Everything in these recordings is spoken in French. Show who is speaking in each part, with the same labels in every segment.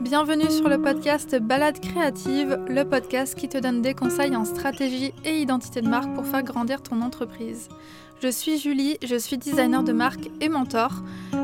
Speaker 1: Bienvenue sur le podcast Balade créative, le podcast qui te donne des conseils en stratégie et identité de marque pour faire grandir ton entreprise. Je suis Julie, je suis designer de marque et mentor.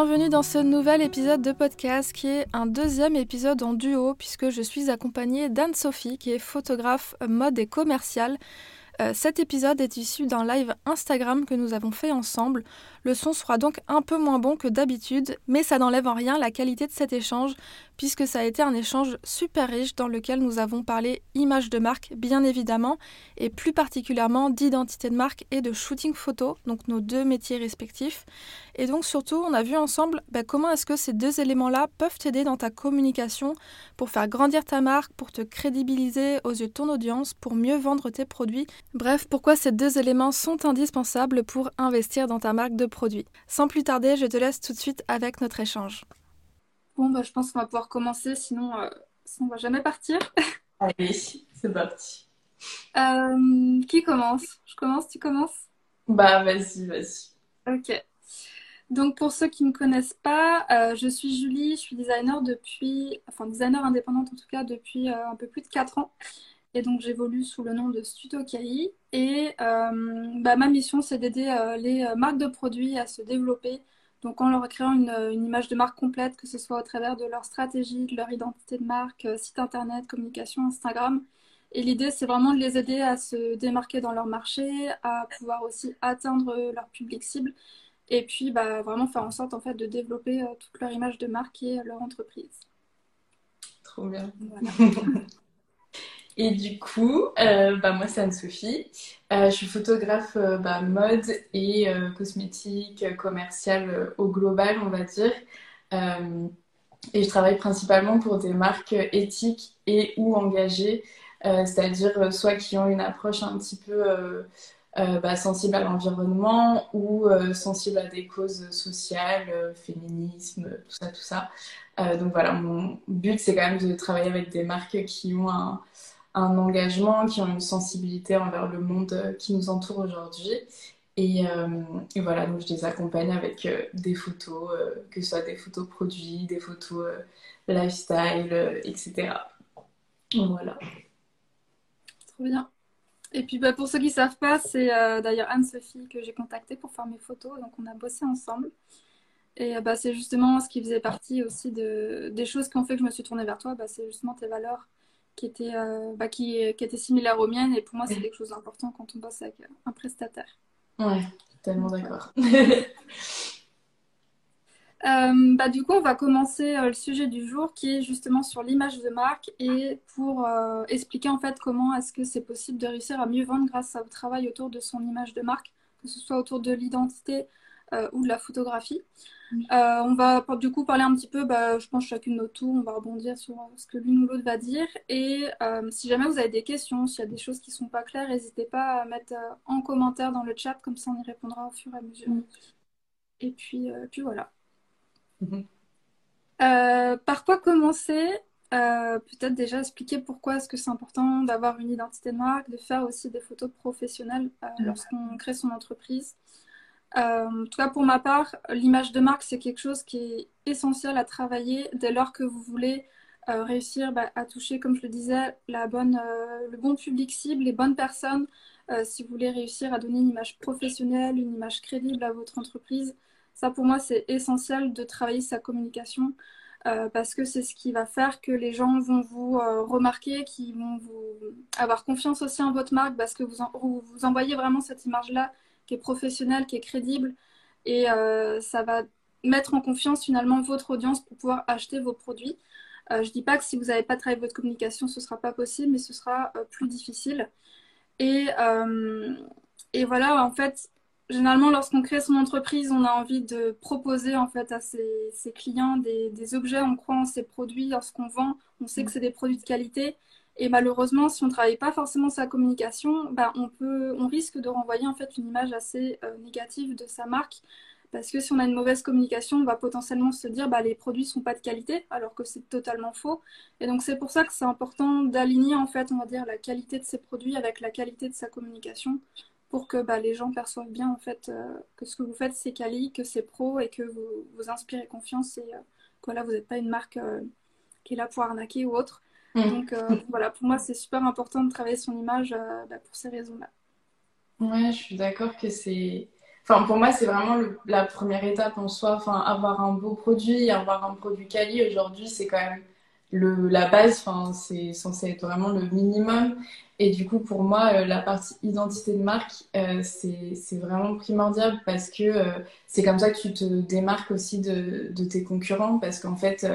Speaker 1: Bienvenue dans ce nouvel épisode de podcast qui est un deuxième épisode en duo puisque je suis accompagnée d'Anne-Sophie qui est photographe mode et commerciale. Euh, cet épisode est issu d'un live Instagram que nous avons fait ensemble. Le son sera donc un peu moins bon que d'habitude, mais ça n'enlève en rien la qualité de cet échange puisque ça a été un échange super riche dans lequel nous avons parlé image de marque, bien évidemment, et plus particulièrement d'identité de marque et de shooting photo, donc nos deux métiers respectifs. Et donc surtout, on a vu ensemble bah, comment est-ce que ces deux éléments-là peuvent t'aider dans ta communication pour faire grandir ta marque, pour te crédibiliser aux yeux de ton audience, pour mieux vendre tes produits. Bref, pourquoi ces deux éléments sont indispensables pour investir dans ta marque de produits? Sans plus tarder, je te laisse tout de suite avec notre échange. Bon, bah, je pense qu'on va pouvoir commencer, sinon, euh, sinon on va jamais partir.
Speaker 2: Allez, c'est parti.
Speaker 1: Euh, qui commence? Je commence, tu commences?
Speaker 2: Bah, vas-y, vas-y.
Speaker 1: Ok. Donc, pour ceux qui ne me connaissent pas, euh, je suis Julie, je suis designer depuis, enfin, designer indépendante en tout cas, depuis un peu plus de 4 ans. Et donc, j'évolue sous le nom de Studio Kai. Et bah, ma mission, c'est d'aider les marques de produits à se développer donc en leur créant une, image de marque complète, que ce soit au travers de leur stratégie, de leur identité de marque, euh, site internet, communication, Instagram. Et l'idée, c'est vraiment de les aider à se démarquer dans leur marché, à pouvoir aussi atteindre leur public cible, et puis bah, vraiment faire en sorte en fait de développer euh, toute leur image de marque et leur entreprise.
Speaker 2: Trop bien. Voilà. Et du coup, euh, bah moi c'est Anne-Sophie. Euh, je suis photographe euh, bah, mode et cosmétique, commerciale au global, on va dire. et je travaille principalement pour des marques éthiques et ou engagées, c'est-à-dire soit qui ont une approche un petit peu bah, sensible à l'environnement ou sensible à des causes sociales, féminisme, tout ça, tout ça. donc voilà, mon but c'est quand même de travailler avec des marques qui ont un un engagement, qui ont une sensibilité envers le monde euh, qui nous entoure aujourd'hui. Euh, et, voilà, donc je les accompagne avec euh, des photos, que ce soit des photos produits, des photos lifestyle, etc. voilà.
Speaker 1: Trop bien. Et puis bah, pour ceux qui ne savent pas, c'est d'ailleurs Anne-Sophie que j'ai contactée pour faire mes photos. Donc on a bossé ensemble. Et bah, c'est justement ce qui faisait partie aussi de, des choses qui ont fait que je me suis tournée vers toi. Bah, c'est justement tes valeurs qui était, euh, bah, qui, qui, était similaire aux miennes. Et pour moi, c'est quelque chose d'important quand on bosse avec un prestataire.
Speaker 2: Ouais, tellement d'accord.
Speaker 1: Euh, bah, du coup, on va commencer euh, le sujet du jour qui est justement sur l'image de marque et pour expliquer en fait comment est-ce que c'est possible de réussir à mieux vendre grâce au travail autour de son image de marque, que ce soit autour de l'identité ou de la photographie. Euh, on va du coup parler un petit peu, bah, je pense chacune notre tour, on va rebondir sur ce que l'une ou l'autre va dire. Et euh, si jamais vous avez des questions, s'il y a des choses qui ne sont pas claires, n'hésitez pas à mettre euh, en commentaire dans le chat, comme ça on y répondra au fur et à mesure. Mm. Et puis, puis voilà. Mm-hmm. par quoi commencer? Peut-être déjà expliquer pourquoi est-ce que c'est important d'avoir une identité de marque, de faire aussi des photos professionnelles mm. lorsqu'on crée son entreprise. Euh, en tout cas, pour ma part, l'image de marque, c'est quelque chose qui est essentiel à travailler dès lors que vous voulez réussir bah, à toucher, comme je le disais, la bonne, le bon public cible, les bonnes personnes. si vous voulez réussir à donner une image professionnelle, une image crédible à votre entreprise, ça pour moi c'est essentiel de travailler sa communication. Euh, parce que c'est ce qui va faire que les gens vont vous euh, remarquer, qui vont vous avoir confiance aussi en votre marque, parce que vous, vous, envoyez vraiment cette image-là qui est professionnelle, qui est crédible, et euh, ça va mettre en confiance finalement votre audience pour pouvoir acheter vos produits. je ne dis pas que si vous n'avez pas travaillé votre communication, ce ne sera pas possible, mais ce sera plus difficile. Et, et voilà, en fait, généralement, lorsqu'on crée son entreprise, on a envie de proposer en fait à ses, clients des, objets, on croit en ses produits. Lorsqu'on vend, on sait que c'est des produits de qualité. Et malheureusement, si on ne travaille pas forcément sa communication, bah, on, risque de renvoyer en fait une image assez euh, négative de sa marque. Parce que si on a une mauvaise communication, on va potentiellement se dire bah, les produits ne sont pas de qualité, alors que c'est totalement faux. Et donc c'est pour ça que c'est important d'aligner en fait, on va dire, la qualité de ses produits avec la qualité de sa communication pour que bah, les gens perçoivent bien en fait euh, que ce que vous faites c'est quali, que c'est pro et que vous, vous inspirez confiance et euh, que vous n'êtes pas une marque qui est là pour arnaquer ou autre. Mm. Donc voilà, pour moi c'est super important de travailler son image bah, pour ces raisons-là.
Speaker 2: Ouais, je suis d'accord que c'est. Enfin, pour moi, c'est vraiment la première étape en soi. Enfin, avoir un beau produit, avoir un produit quali aujourd'hui, c'est quand même le, la base. Enfin, c'est censé être vraiment le minimum. Et du coup, pour moi, euh, la partie identité de marque, euh, c'est vraiment primordial parce que euh, c'est comme ça que tu te démarques aussi de, de tes concurrents. Parce qu'en fait,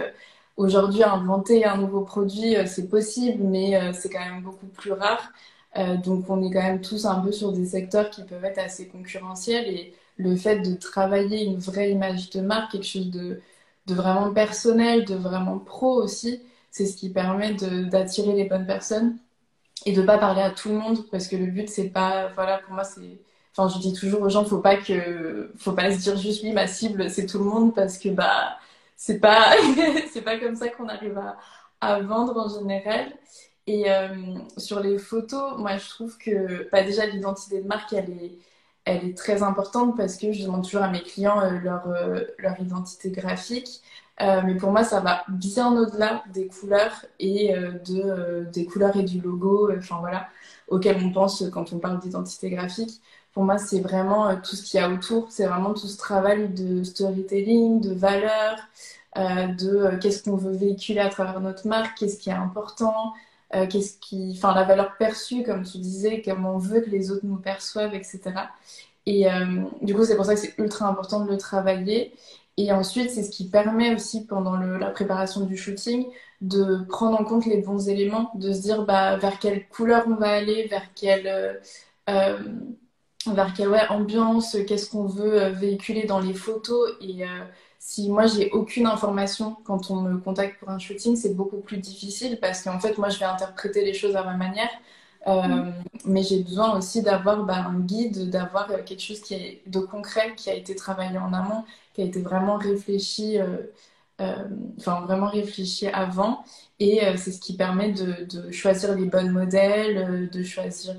Speaker 2: aujourd'hui, inventer un nouveau produit, c'est possible, mais c'est quand même beaucoup plus rare. donc, on est quand même tous un peu sur des secteurs qui peuvent être assez concurrentiels. Et le fait de travailler une vraie image de marque, quelque chose de, vraiment personnel, de vraiment pro aussi, c'est ce qui permet d'attirer les bonnes personnes et de pas parler à tout le monde parce que le but c'est pas voilà pour moi c'est enfin je dis toujours aux gens faut pas que faut pas se dire juste oui ma cible c'est tout le monde parce que bah c'est pas c'est pas comme ça qu'on arrive à, à, vendre en général et euh, sur les photos moi je trouve que bah, déjà l'identité de marque elle est elle est très importante parce que je demande toujours à mes clients euh, leur, euh, leur identité graphique mais pour moi, ça va bien au-delà des couleurs et de, des couleurs et du logo, enfin voilà, auquel on pense quand on parle d'identité graphique. Pour moi, c'est vraiment tout ce qu'il y a autour. C'est vraiment tout ce travail de storytelling, de valeur, de qu'est-ce qu'on veut véhiculer à travers notre marque, qu'est-ce qui est important, qu'est-ce qui, enfin la valeur perçue, comme tu disais, comment on veut que les autres nous perçoivent, etc. Et du coup, c'est pour ça que c'est ultra important de le travailler. Et ensuite, c'est ce qui permet aussi pendant la préparation du shooting de prendre en compte les bons éléments, de se dire bah, vers quelle couleur on va aller, vers quelle, euh, euh, vers quelle ouais, ambiance, qu'est-ce qu'on veut euh, véhiculer dans les photos. Et si moi j'ai aucune information quand on me contacte pour un shooting, c'est beaucoup plus difficile parce qu'en fait, moi je vais interpréter les choses à ma manière. Euh, mais j'ai besoin aussi d'avoir bah, un guide, d'avoir euh, quelque chose qui est de concret, qui a été travaillé en amont, qui a été vraiment réfléchi, euh, enfin vraiment réfléchi avant. Et c'est ce qui permet de, choisir les bons modèles, de choisir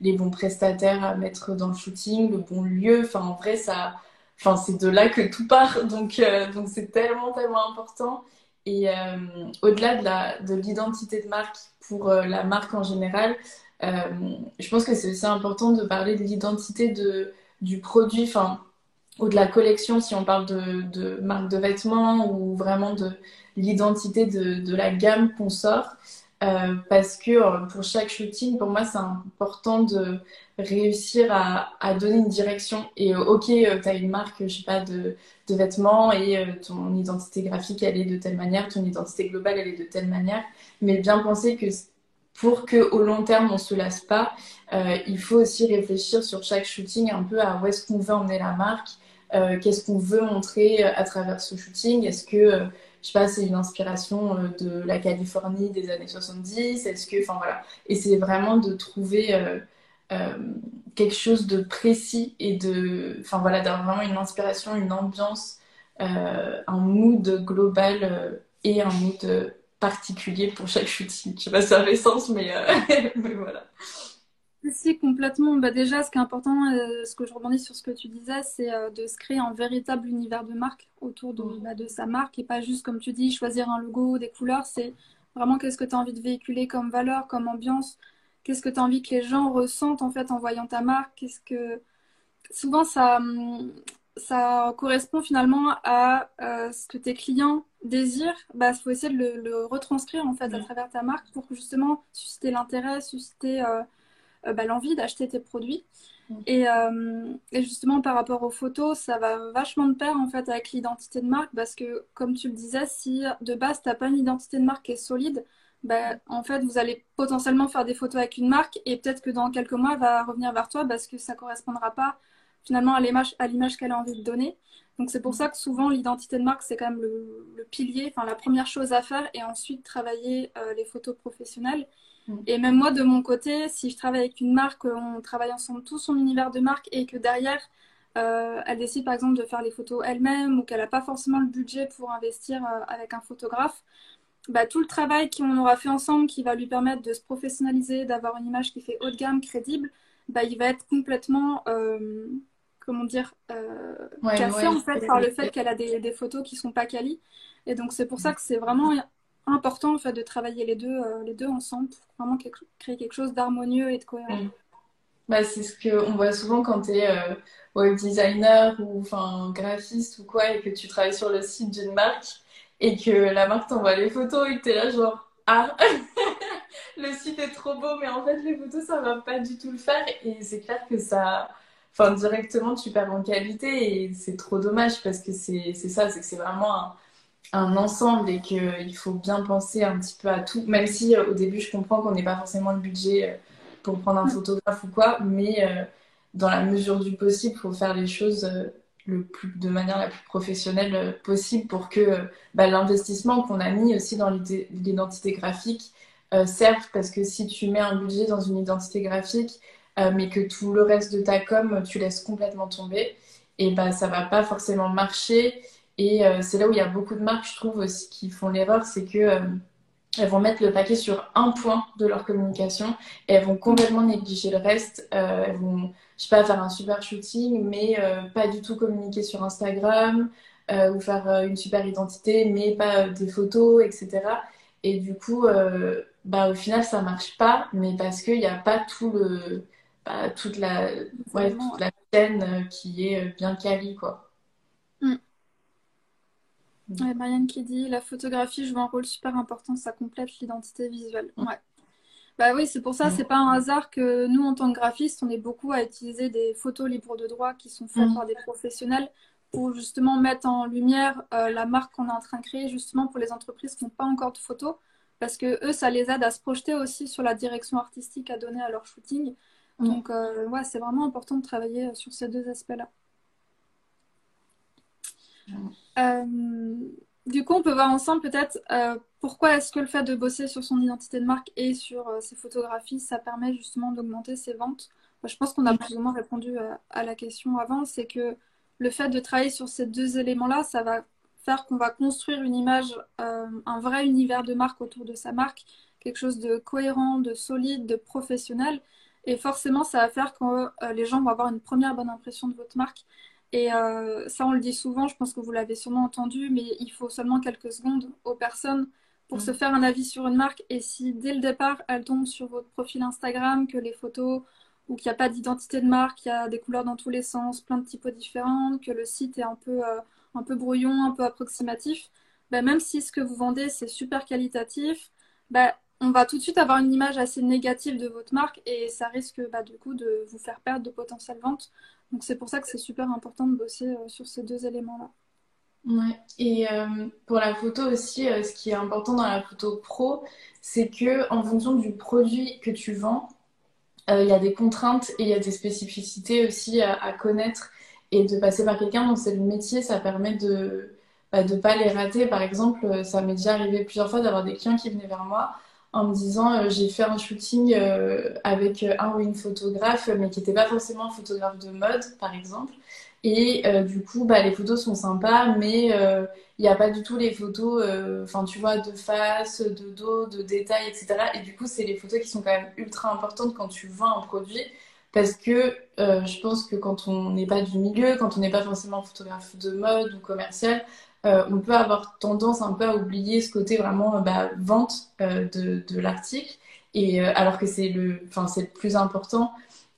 Speaker 2: les bons prestataires à mettre dans le shooting, le bon lieu. Enfin, en vrai, ça, enfin, c'est de là que tout part. Donc, donc c'est tellement, tellement important. Et au-delà de l'identité de, marque pour euh, la marque en général. Euh, je pense que c'est aussi important de parler de l'identité de, du produit, enfin, ou de la collection si on parle de, de marque de vêtements ou vraiment de l'identité de, de, la gamme qu'on sort. Euh, parce que pour chaque shooting, pour moi, c'est important de réussir à, à, donner une direction. Et ok, tu as une marque, je sais pas, de, de vêtements et ton identité graphique, elle est de telle manière, ton identité globale, elle est de telle manière mais bien penser que pour qu'au long terme on se lasse pas, euh, il faut aussi réfléchir sur chaque shooting un peu à où est-ce qu'on veut emmener la marque, euh, qu'est-ce qu'on veut montrer à travers ce shooting, est-ce que euh, je sais pas, c'est une inspiration de la Californie des années 70, est-ce que, enfin voilà, et c'est vraiment de trouver quelque chose de précis et de, enfin voilà, d'avoir vraiment une inspiration, une ambiance, un mood global et un mood particulier pour chaque shooting. Je sais pas si ça fait sens, euh, mais voilà.
Speaker 1: Si, complètement. Bah, déjà, ce qui est important, euh, ce que je rebondis sur ce que tu disais, c'est euh, de se créer un véritable univers de marque autour de, bah, de sa marque et pas juste, comme tu dis, choisir un logo, des couleurs. C'est vraiment qu'est-ce que tu as envie de véhiculer comme valeur, comme ambiance, qu'est-ce que tu as envie que les gens ressentent en fait en voyant ta marque, qu'est-ce que. Souvent, ça, hum, ça correspond finalement à euh, ce que tes clients désirent, bah, il faut essayer de le, retranscrire en fait à travers ta marque pour justement susciter l'intérêt, susciter bah, l'envie d'acheter tes produits. Et, et, justement par rapport aux photos, ça va vachement de pair en fait avec l'identité de marque parce que comme tu le disais, si de base tu n'as pas une identité de marque qui est solide, bah, en fait vous allez potentiellement faire des photos avec une marque et peut-être que dans quelques mois elle va revenir vers toi parce que ça correspondra pas finalement à l'image, qu'elle a envie de donner. Donc c'est pour ça que souvent l'identité de marque c'est quand même le, pilier, enfin la première chose à faire et ensuite travailler euh, les photos professionnelles. Mm. Et même moi de mon côté, si je travaille avec une marque, on travaille ensemble tout son univers de marque et que derrière euh, elle décide par exemple de faire les photos elle-même ou qu'elle n'a pas forcément le budget pour investir euh, avec un photographe, bah, tout le travail qu'on aura fait ensemble qui va lui permettre de se professionnaliser, d'avoir une image qui fait haut de gamme, crédible, bah, il va être complètement comment dire, euh, cassée en fait par le fait qu'elle a des, des, photos qui sont pas quali. Et donc c'est pour ça que c'est vraiment important en fait de travailler les deux, euh, les deux ensemble pour vraiment créer quelque chose d'harmonieux et de cohérent. Mm.
Speaker 2: Bah, c'est ce qu'on voit souvent quand tu es euh, web designer ou graphiste ou quoi et que tu travailles sur le site d'une marque et que la marque t'envoie les photos et que tu es là genre ah le site est trop beau mais en fait les photos ça va pas du tout le faire et c'est clair que ça enfin directement tu perds en qualité et c'est trop dommage parce que c'est ça, c'est que c'est vraiment un, ensemble et qu'il faut bien penser un petit peu à tout, même si euh, au début je comprends qu'on n'ait pas forcément le budget euh, pour prendre un photographe ou quoi, mais euh, dans la mesure du possible, il faut faire les choses le plus, de manière la plus professionnelle possible pour que bah, l'investissement qu'on a mis aussi dans l'identité graphique serve parce que si tu mets un budget dans une identité graphique, euh, mais que tout le reste de ta com, tu laisses complètement tomber, et bah, ça va pas forcément marcher. Et euh, c'est là où il y a beaucoup de marques, je trouve, aussi, qui font l'erreur, c'est que euh, elles vont mettre le paquet sur un point de leur communication et elles vont complètement négliger le reste. elles vont, je sais pas, faire un super shooting, mais pas du tout communiquer sur Instagram ou faire une super identité, mais pas des photos, etc. Et du coup, bah, au final, ça marche pas, mais parce qu'il n'y a pas tout le, toute, la, ouais, toute la chaîne euh, qui est euh, bien quali, quoi.
Speaker 1: Mm. Marianne qui dit la photographie joue un rôle super important, ça complète l'identité visuelle. Mm. Ouais. Bah oui, c'est pour ça, mm. c'est pas un hasard que nous, en tant que graphistes, on est beaucoup à utiliser des photos libres de droit qui sont faites par des professionnels pour justement mettre en lumière euh, la marque qu'on est en train de créer, justement pour les entreprises qui n'ont pas encore de photos, parce que eux, ça les aide à se projeter aussi sur la direction artistique à donner à leur shooting. Donc, euh, ouais, c'est vraiment important de travailler sur ces deux aspects-là. Mm. Euh, du coup, on peut voir ensemble peut-être pourquoi est-ce que le fait de bosser sur son identité de marque et sur ses photographies, ça permet justement d'augmenter ses ventes? je pense qu'on a plus ou moins répondu à, la question avant, c'est que le fait de travailler sur ces deux éléments-là, ça va faire qu'on va construire une image, un vrai univers de marque autour de sa marque, quelque chose de cohérent, de solide, de professionnel. Et forcément, ça va faire que euh, les gens vont avoir une première bonne impression de votre marque. Et euh, ça, on le dit souvent, je pense que vous l'avez sûrement entendu, mais il faut seulement quelques secondes aux personnes pour se mm. faire un avis sur une marque. Et si dès le départ, elle tombe sur votre profil Instagram, que les photos, ou qu'il n'y a pas d'identité de marque, qu'il y a des couleurs dans tous les sens, plein de typos différents, que le site est un peu, euh, un peu brouillon, un peu approximatif, ben, même si ce que vous vendez, c'est super qualitatif, ben, on va tout de suite avoir une image assez négative de votre marque et ça risque bah, du coup de vous faire perdre de potentielles ventes. Donc c'est pour ça que c'est super important de bosser euh, sur ces deux éléments-là.
Speaker 2: Ouais. Et euh, pour la photo aussi, euh, ce qui est important dans la photo pro, c'est que en fonction du produit que tu vends, il y a des contraintes et il y a des spécificités aussi à, connaître et de passer par quelqu'un dont c'est le métier, ça permet de ne bah, pas les rater. Par exemple, ça m'est déjà arrivé plusieurs fois d'avoir des clients qui venaient vers moi en me disant euh, j'ai fait un shooting euh, avec un ou une photographe, mais qui n'était pas forcément un photographe de mode, par exemple. Et euh, du coup, bah, les photos sont sympas, mais il n'y a pas du tout les photos, enfin, tu vois, de face, de dos, de détails, etc. Et du coup, c'est les photos qui sont quand même ultra importantes quand tu vends un produit. Parce que je pense que quand on n'est pas du milieu, quand on n'est pas forcément photographe de mode ou commercial, on peut avoir tendance un peu à oublier ce côté vraiment bah, vente de, de l'article. Et alors que c'est le, enfin, c'est le plus important.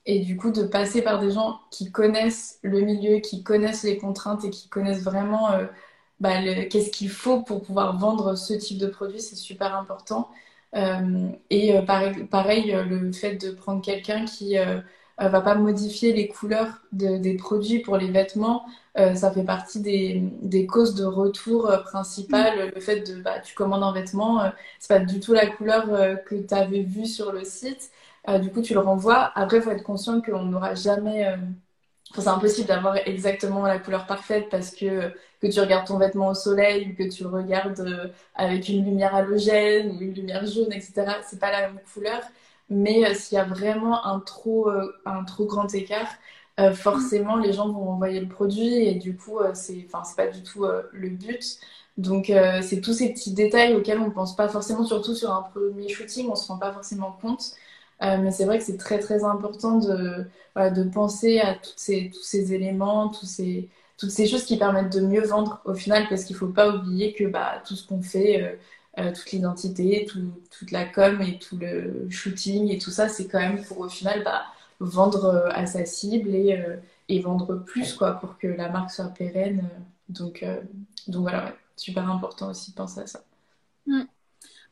Speaker 2: Et du coup, de passer par des gens qui connaissent le milieu, qui connaissent les contraintes et qui connaissent vraiment euh, bah, qu'est-ce qu'il faut pour pouvoir vendre ce type de produit, c'est super important. Euh, et euh, pareil, pareil, le fait de prendre quelqu'un qui va pas modifier les couleurs des produits pour les vêtements, ça fait partie des, des causes de retour principales. Le fait de, bah, tu commandes un vêtement, c'est pas du tout la couleur que tu avais vue sur le site. Euh, du coup, tu le renvoies. Après, il faut être conscient qu'on n'aura jamais. Euh, c'est impossible d'avoir exactement la couleur parfaite parce que que tu regardes ton vêtement au soleil ou que tu le regardes euh, avec une lumière halogène ou une lumière jaune, etc. C'est pas la même couleur. Mais s'il y a vraiment un trop, un trop grand écart, forcément les gens vont envoyer le produit et du coup, c'est enfin, pas du tout le but. Donc, c'est tous ces petits détails auxquels on pense pas forcément, surtout sur un premier shooting, on se rend pas forcément compte. Euh, mais c'est vrai que c'est très très important de, de penser à toutes ces, tous ces éléments, tous ces, toutes ces choses qui permettent de mieux vendre au final, parce qu'il faut pas oublier que bah, tout ce qu'on fait, euh, euh, toute l'identité, tout, toute la com et tout le shooting et tout ça, c'est quand même pour au final bah, vendre à sa cible et, et, vendre plus quoi, pour que la marque soit pérenne. Donc, donc voilà, super important aussi de penser à ça.
Speaker 1: Mm.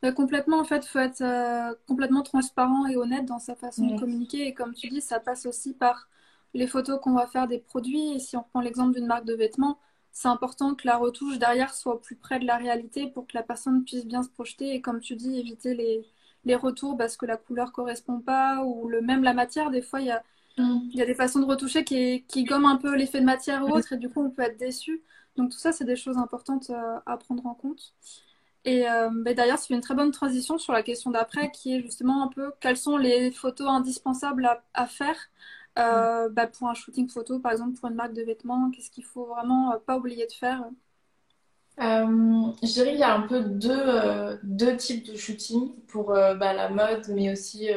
Speaker 1: Bah, complètement, en fait, il faut être euh, complètement transparent et honnête dans sa façon de communiquer. Et comme tu dis, ça passe aussi par les photos qu'on va faire des produits. Et si on prend l'exemple d'une marque de vêtements, c'est important que la retouche derrière soit au plus près de la réalité pour que la personne puisse bien se projeter. Et comme tu dis, éviter les, les retours parce que la couleur correspond pas ou le, même la matière. Des fois, il y a, mm. il y a des façons de retoucher qui, qui gomment un peu l'effet de matière ou autre. Et du coup, on peut être déçu. Donc tout ça, c'est des choses importantes euh, à prendre en compte. Et euh, bah, d'ailleurs, c'est une très bonne transition sur la question d'après, qui est justement un peu quelles sont les photos indispensables à, faire euh, bah, pour un shooting photo, par exemple pour une marque de vêtements. Qu'est-ce qu'il faut vraiment pas oublier de faire
Speaker 2: Je dirais qu'il y a un peu deux, deux types de shooting pour bah, la mode, mais aussi,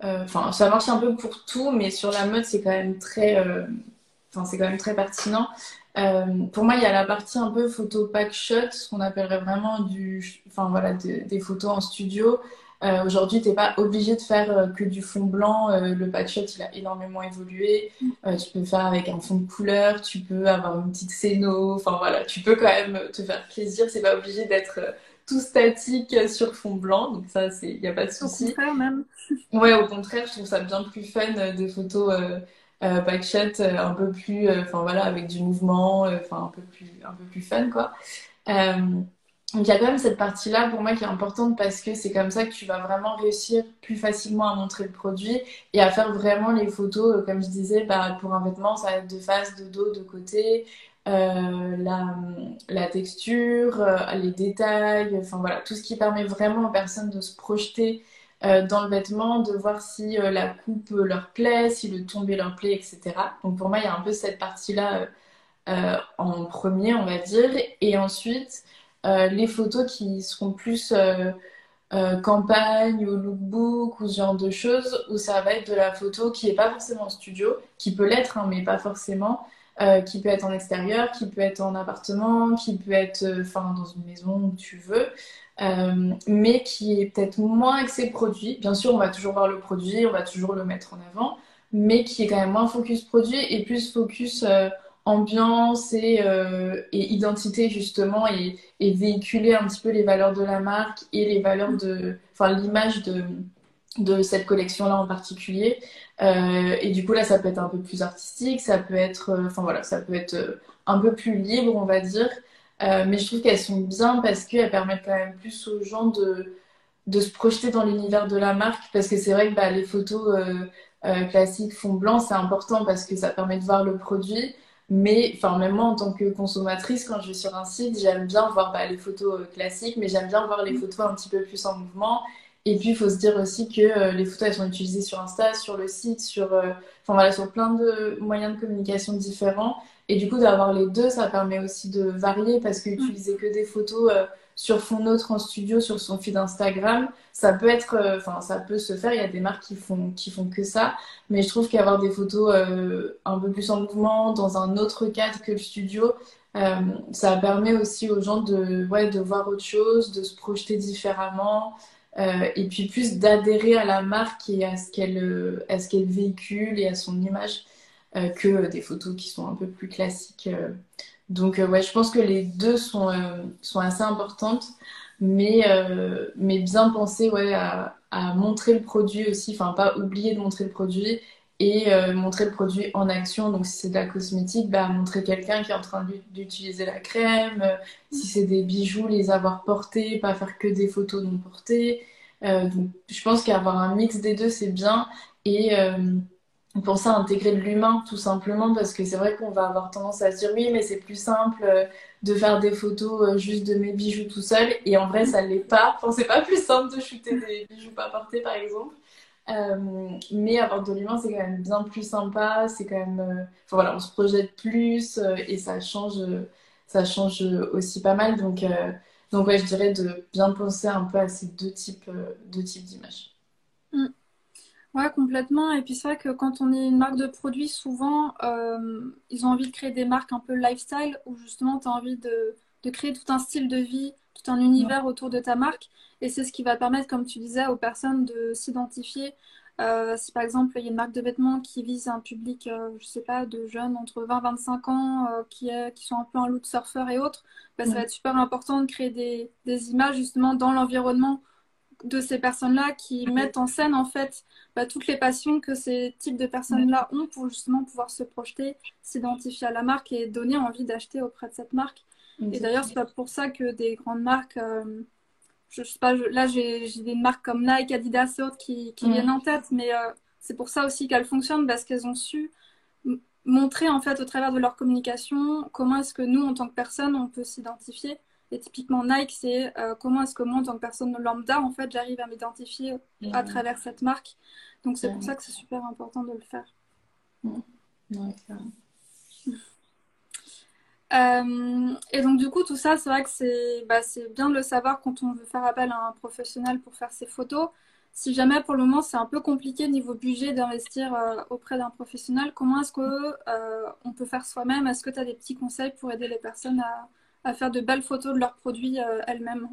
Speaker 2: enfin, ça marche un peu pour tout, mais sur la mode, c'est quand même très, c'est quand même très pertinent. Euh, pour moi, il y a la partie un peu photo pack shot, ce qu'on appellerait vraiment du, enfin voilà, des photos en studio. Euh, Aujourd'hui, tu n'es pas obligé de faire euh, que du fond blanc. Euh, le pack shot, il a énormément évolué. tu peux faire avec un fond de couleur, tu peux avoir une petite scéno. Enfin voilà, tu peux quand même te faire plaisir. C'est pas obligé d'être tout statique sur fond blanc. Donc ça, il n'y a pas de souci.
Speaker 1: Au contraire même.
Speaker 2: ouais, au contraire, je trouve ça bien plus fun des photos euh, backshot euh, un peu plus, euh, enfin voilà, avec du mouvement, enfin un peu plus, un peu plus fun quoi. Donc il y a quand même cette partie-là pour moi qui est importante parce que c'est comme ça que tu vas vraiment réussir plus facilement à montrer le produit et à faire vraiment les photos, comme je disais, bah, pour un vêtement, ça va être de face, de dos, de côté, euh, la, texture, les détails, enfin voilà, tout ce qui permet vraiment aux personnes de se projeter euh, dans le vêtement, de voir si euh, la coupe leur plaît, si le tombé leur plaît, etc. Donc pour moi, il y a un peu cette partie-là euh, en premier, on va dire. Et ensuite, les photos qui seront plus campagne ou lookbook ou ce genre de choses, où ça va être de la photo qui n'est pas forcément en studio, qui peut l'être, hein, mais pas forcément. qui peut être en extérieur, qui peut être en appartement, qui peut être dans une maison où tu veux. Euh, mais qui est peut-être moins axé produit. Bien sûr, on va toujours voir le produit, on va toujours le mettre en avant, mais qui est quand même moins focus produit et plus focus euh, ambiance et, euh, et, identité justement et, véhiculer un petit peu les valeurs de la marque et les valeurs de, enfin l'image de, de cette collection-là en particulier. et du coup là, ça peut être un peu plus artistique, ça peut être, enfin voilà, ça peut être un peu plus libre, on va dire. Euh, mais je trouve qu'elles sont bien parce qu'elles permettent quand même plus aux gens de, de se projeter dans l'univers de la marque. Parce que c'est vrai que bah, les photos euh, euh, classiques fond blanc, c'est important parce que ça permet de voir le produit. Mais enfin, même moi, en tant que consommatrice, quand je vais sur un site, j'aime bien voir bah, les photos classiques, mais j'aime bien voir les photos un petit peu plus en mouvement. Et puis, il faut se dire aussi que les photos, elles sont utilisées sur Insta, sur le site, sur, enfin, voilà, sur plein de moyens de communication différents. Et du coup, d'avoir les deux, ça permet aussi de varier parce qu'utiliser que des photos sur fond neutre en studio, sur son feed Instagram, ça peut être, euh, enfin, ça peut se faire. Il y a des marques qui font, que ça. Mais je trouve qu'avoir des photos euh, un peu plus en mouvement, dans un autre cadre que le studio, euh, ça permet aussi aux gens de, voir autre chose, de se projeter différemment. et puis plus d'adhérer à la marque et à ce qu'elle véhicule et à son image que des photos qui sont un peu plus classiques donc, euh, ouais, je pense que les deux sont, euh, sont assez importantes, mais, euh, mais bien penser ouais, à, à, montrer le produit aussi, enfin, pas oublier de montrer le produit et montrer le produit en action. Donc, si c'est de la cosmétique, bah, montrer quelqu'un qui est en train d'utiliser la crème. si c'est des bijoux, les avoir portés, pas faire que des photos non portées. donc, je pense qu'avoir un mix des deux, c'est bien. Et pour ça intégrer de l'humain tout simplement parce que c'est vrai qu'on va avoir tendance à se dire oui mais c'est plus simple euh, de faire des photos euh, juste de mes bijoux tout seul. Et en vrai ça l'est pas. Enfin c'est pas plus simple de shooter des bijoux pas portés par exemple. Euh, mais avoir de l'humain c'est quand même bien plus sympa. C'est quand même enfin voilà on se projette plus et ça change ça change aussi pas mal. Donc donc ouais je dirais de bien penser un peu à ces deux types deux types d'images.
Speaker 1: Ouais, complètement. Et puis c'est vrai que quand on est une marque de produits, souvent, euh, ils ont envie de créer des marques un peu lifestyle, où justement, tu as envie de, de, créer tout un style de vie, tout un univers autour de ta marque. Et c'est ce qui va permettre, comme tu disais, aux personnes de s'identifier. Euh, si par exemple, il y a une marque de vêtements qui vise un public, euh, je sais pas, de jeunes entre 20 et 25 ans, qui, est, qui sont un peu en look surfeur et autres, bah, ça va être super important de créer des, des images justement dans l'environnement de ces personnes-là qui mettent en scène en fait bah, toutes les passions que ces types de personnes-là ont pour justement pouvoir se projeter, s'identifier à la marque et donner envie d'acheter auprès de cette marque. Et d'ailleurs, c'est pas pour ça que des grandes marques, euh, je, sais pas, là j'ai des marques comme Nike, Adidas et autres qui, viennent en tête, mais euh, c'est pour ça aussi qu'elles fonctionnent parce qu'elles ont su montrer en fait au travers de leur communication comment est-ce que nous en tant que personne on peut s'identifier et typiquement Nike, c'est euh, comment est-ce que moi, en tant que personne lambda, en fait, j'arrive à m'identifier à travers cette marque. Donc c'est pour ça que c'est super important de le faire. Euh, et donc du coup, tout ça, c'est vrai que c'est bah, bien de le savoir quand on veut faire appel à un professionnel pour faire ses photos. Si jamais pour le moment c'est un peu compliqué niveau budget d'investir euh, auprès d'un professionnel, comment est-ce qu'on on peut faire soi-même? Est-ce que tu as des petits conseils pour aider les personnes à, à faire de belles photos de leurs produits euh, elles-mêmes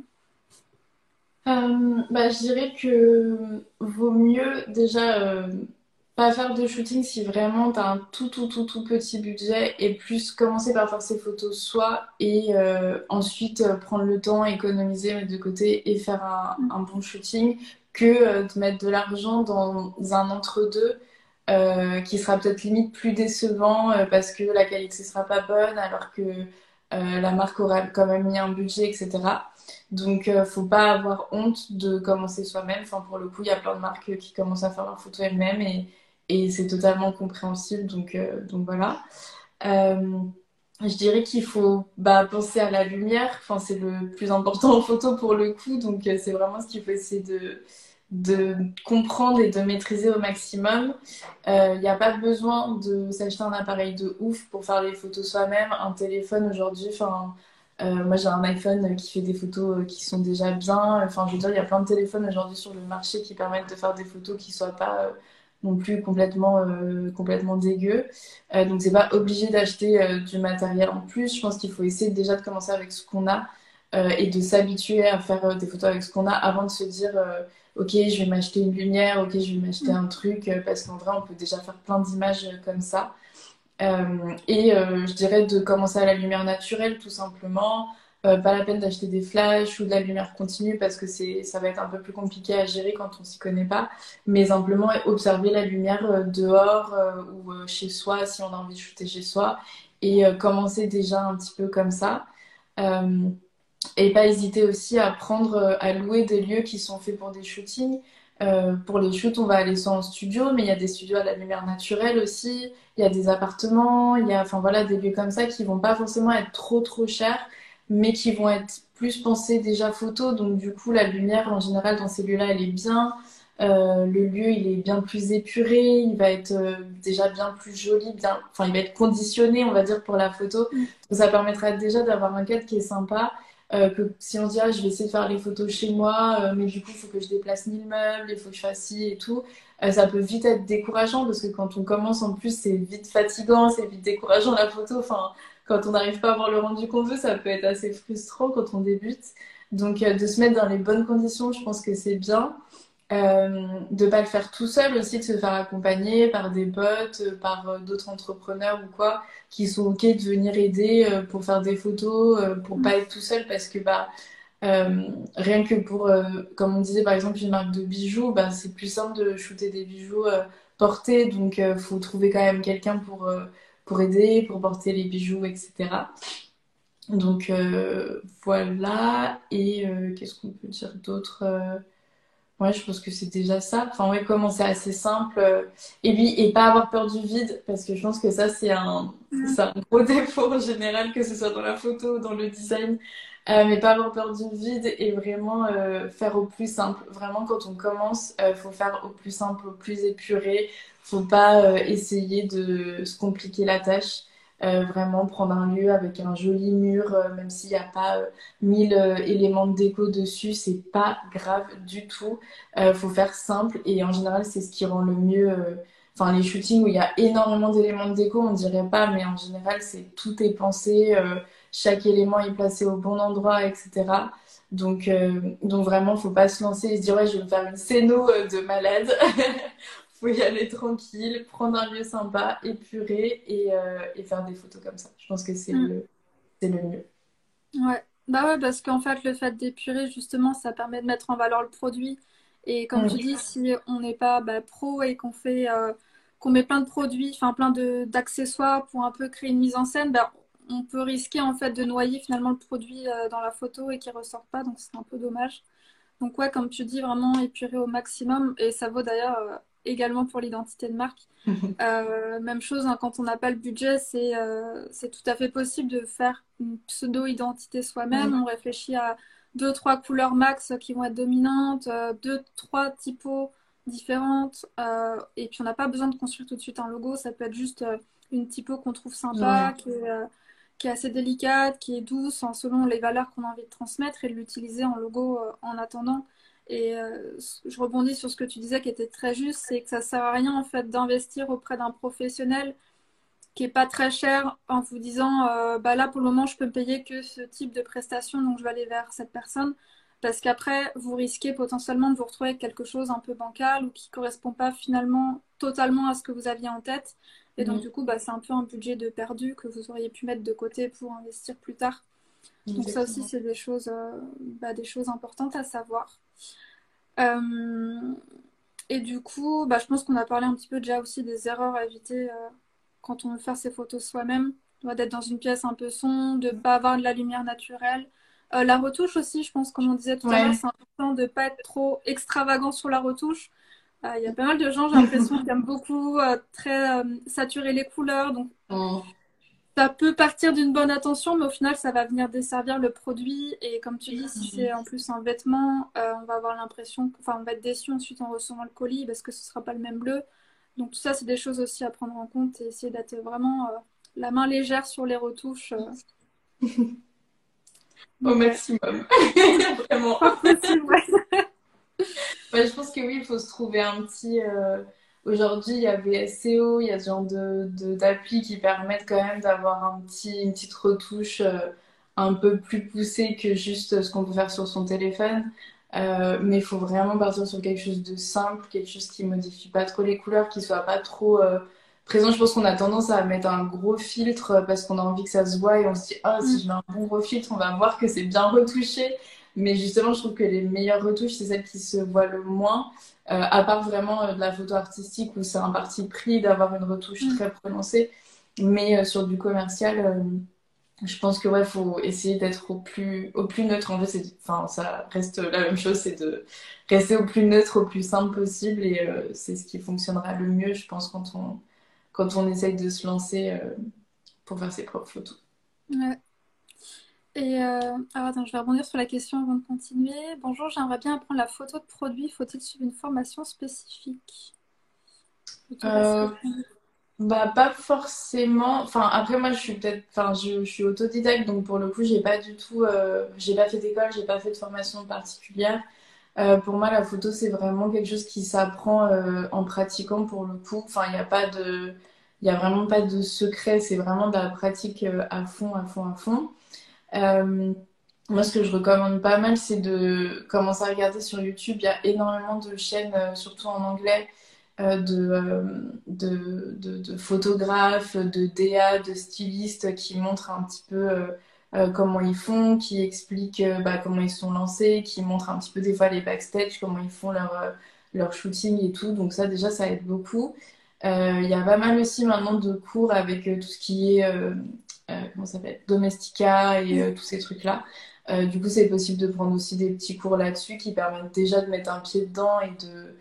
Speaker 2: euh, bah, Je dirais que vaut mieux déjà euh, pas faire de shooting si vraiment tu as un tout tout tout tout petit budget et plus commencer par faire ses photos soi et ensuite prendre le temps, économiser, mettre de côté et faire un, bon shooting que de mettre de l'argent dans un entre-deux. qui sera peut-être limite plus décevant parce que la qualité sera pas bonne alors que euh, la marque aura quand même mis un budget, etc. Donc, euh, faut pas avoir honte de commencer soi-même. Enfin, pour le coup, il y a plein de marques qui commencent à faire leurs photos elles-mêmes et, c'est totalement compréhensible. Donc, euh, donc voilà. je dirais qu'il faut bah, penser à la lumière. Enfin, c'est le plus important en photo pour le coup. Donc, c'est vraiment ce qu'il faut essayer de, de comprendre et de maîtriser au maximum. Il euh, n'y a pas besoin de s'acheter un appareil de ouf pour faire des photos soi-même. Un téléphone aujourd'hui, enfin, euh, moi j'ai un iPhone qui fait des photos euh, qui sont déjà bien. Enfin, je veux dire, il y a plein de téléphones aujourd'hui sur le marché qui permettent de faire des photos qui soient pas non plus complètement complètement dégueu. donc c'est pas obligé d'acheter du matériel en plus. Je pense qu'il faut essayer déjà de commencer avec ce qu'on a et de s'habituer à faire des photos avec ce qu'on a avant de se dire ok, je vais m'acheter une lumière, ok, je vais m'acheter un truc, euh, parce qu'en vrai, on peut déjà faire plein d'images euh, comme ça. Euh, et je dirais de commencer à la lumière naturelle, tout simplement. pas la peine d'acheter des flashs ou de la lumière continue parce que c'est, ça va être un peu plus compliqué à gérer quand on s'y connaît pas. Mais simplement observer la lumière dehors ou chez soi si on a envie de shooter chez soi et commencer déjà un petit peu comme ça. Et pas hésiter aussi à prendre, euh, à louer des lieux qui sont faits pour des shootings. Euh, pour les shoots, on va aller soit en studio, mais il y a des studios à la lumière naturelle aussi. Il y a des appartements, il y a, enfin voilà, des lieux comme ça qui vont pas forcément être trop trop chers, mais qui vont être plus pensées déjà photo. Donc du coup, la lumière en général dans ces lieux-là, elle est bien. Euh, le lieu, il est bien plus épuré, il va être euh, déjà bien plus joli, bien, enfin, il va être conditionné, on va dire, pour la photo. Mm. ça permettra déjà d'avoir un cadre qui est sympa. Euh, que si on se dit, ah, je vais essayer de faire les photos chez moi, mais du coup, il faut que je déplace mille meubles, il faut que je fasse ci et tout, ça peut vite être décourageant parce que quand on commence, en plus, c'est vite fatigant, c'est vite décourageant la photo. Enfin, quand on n'arrive pas à avoir le rendu qu'on veut, ça peut être assez frustrant quand on débute. Donc, de se mettre dans les bonnes conditions, je pense que c'est bien. Euh, de pas le faire tout seul aussi, de se faire accompagner par des potes, euh, par euh, d'autres entrepreneurs ou quoi, qui sont ok de venir aider pour faire des photos, pour pas être tout seul parce que bah rien que pour, comme on disait par exemple une marque de bijoux, bah c'est plus simple de shooter des bijoux portés, donc faut trouver quand même quelqu'un pour pour aider, pour porter les bijoux, etc. Donc voilà. Et qu'est-ce qu'on peut dire d'autre Ouais, je pense que c'est déjà ça. Enfin, ouais, comment c'est assez simple. Euh, et puis, et pas avoir peur du vide, parce que je pense que ça, c'est un, mm. un gros défaut en général, que ce soit dans la photo ou dans le design. Euh, mais pas avoir peur du vide et vraiment euh, faire au plus simple. Vraiment, quand on commence, il faut faire au plus simple, au plus épuré. Faut pas essayer de se compliquer la tâche. Euh, vraiment prendre un lieu avec un joli mur, euh, même s'il n'y a pas euh, mille éléments de déco dessus, c'est pas grave du tout. faut faire simple et en général c'est ce qui rend le mieux. Enfin les shootings où il y a énormément d'éléments de déco, on dirait pas, mais en général c'est tout est pensé, chaque élément est placé au bon endroit, etc. Donc, donc vraiment, faut pas se lancer et se dire ouais, je vais me faire une scéno de malade. faut y aller tranquille, prendre un lieu sympa, épurer et, euh, et faire des photos comme ça. Je pense que c'est mm. le, le mieux.
Speaker 1: Ouais. Bah ouais, parce qu'en fait, le fait d'épurer, justement, ça permet de mettre en valeur le produit. Et comme tu dis, si on n'est pas bah, pro et qu'on fait, euh, qu'on met plein de produits, enfin plein d'accessoires pour un peu créer une mise en scène, bah, on peut risquer en fait de noyer finalement le produit euh, dans la photo et qu'il ne ressorte pas, donc c'est un peu dommage. Donc ouais, comme tu dis, vraiment épurer au maximum. Et ça vaut d'ailleurs également pour l'identité de marque. Euh, même chose, hein, quand on n'a pas le budget, euh, c'est tout à fait possible de faire une pseudo-identité soi-même. On réfléchit à deux, trois couleurs max qui vont être dominantes, euh, deux, trois typos différentes. et puis on n'a pas besoin de construire tout de suite un logo. Ça peut être juste une typo qu'on trouve sympa, qui, est, qui, est, assez délicate, qui est douce, en selon les valeurs qu'on a envie de transmettre et de l'utiliser en logo en attendant. Et euh, je rebondis sur ce que tu disais qui était très juste, c'est que ça sert à rien en fait d'investir auprès d'un professionnel qui est pas très cher en vous disant euh, bah là pour le moment je peux me payer que ce type de prestation donc je vais aller vers cette personne. Parce qu'après vous risquez potentiellement de vous retrouver avec quelque chose un peu bancal ou qui correspond pas finalement totalement à ce que vous aviez en tête. Et donc mhm. du coup bah, c'est un peu un budget de perdu que vous auriez pu mettre de côté pour investir plus tard. Donc ça aussi c'est des choses euh, bah, des choses importantes à savoir et du coup, bah, je pense qu'on a parlé un petit peu déjà aussi des erreurs à éviter euh, quand on veut faire ses photos soi-même. D'être dans une pièce un peu sombre, de ne pas avoir de la lumière naturelle. Euh, la retouche aussi, je pense, comme on disait tout à l'heure, c'est important de ne pas être trop extravagant sur la retouche. Il y a pas mal de gens, j'ai l'impression, qui aiment beaucoup très saturer les couleurs. Donc, oh ça peut partir d'une bonne attention, mais au final, ça va venir desservir le produit. Et comme tu dis, si c'est en plus un vêtement, euh, on va avoir l'impression, enfin, on va être déçu ensuite en recevant le colis parce que ce ne sera pas le même bleu. Donc tout ça, c'est des choses aussi à prendre en compte et essayer d'être vraiment euh, la main légère sur les retouches.
Speaker 2: Euh. Au maximum. Vraiment. je pense que oui, il faut se trouver un petit Aujourd'hui, il y avait SEO, il y a ce genre de, qui permettent quand même d'avoir un petit, une petite retouche euh, un peu plus poussée que juste ce qu'on peut faire sur son téléphone. Euh, mais il faut vraiment partir sur quelque chose de simple, quelque chose qui modifie pas trop les couleurs, qui soit pas trop euh, présent. Je pense qu'on a tendance à mettre un gros filtre parce qu'on a envie que ça se voit et on se dit ah si je mets un bon gros filtre, on va voir que c'est bien retouché. Mais justement, je trouve que les meilleures retouches, c'est celles qui se voient le moins. Euh, à part vraiment euh, de la photo artistique où c'est un parti pris d'avoir une retouche mm. très prononcée. Mais euh, sur du commercial, je pense que ouais, faut essayer d'être au plus, au plus neutre. En fait, enfin, ça reste la même chose, c'est de rester au plus neutre, au plus simple possible. Et c'est ce qui fonctionnera le mieux, je pense, quand on, quand on essaye de se lancer pour faire ses propres photos.
Speaker 1: Ouais. Et alors attends, je vais rebondir sur la question avant de continuer. Bonjour, j'aimerais bien apprendre la photo de produit. Faut-il suivre une formation spécifique?
Speaker 2: Bah pas forcément. Enfin après moi je suis peut-être, enfin je, suis autodidacte donc pour le coup j'ai pas du tout, euh, j'ai pas fait d'école, j'ai pas fait de formation particulière. Euh, pour moi la photo c'est vraiment quelque chose qui s'apprend euh, en pratiquant pour le coup. Enfin il n'y a pas de, il y a vraiment pas de secret, c'est vraiment de la pratique à fond, à fond, à fond. Moi ce que je recommande pas mal c'est de commencer à regarder sur YouTube. Il y a énormément de chaînes, surtout en anglais euh, euh, de, de, de, photographes, de DA, de stylistes qui montrent un petit peu euh, comment ils font, qui expliquent bah, comment ils sont lancés, qui montrent un petit peu des fois les backstage, comment ils font leur, leur shooting et tout. Donc ça déjà ça aide beaucoup. Il y a pas mal aussi maintenant de cours avec tout ce qui est comment ça s'appelle Domestica et tous ces trucs-là. du coup, c'est possible de prendre aussi des petits cours là-dessus qui permettent déjà de mettre un pied dedans et de,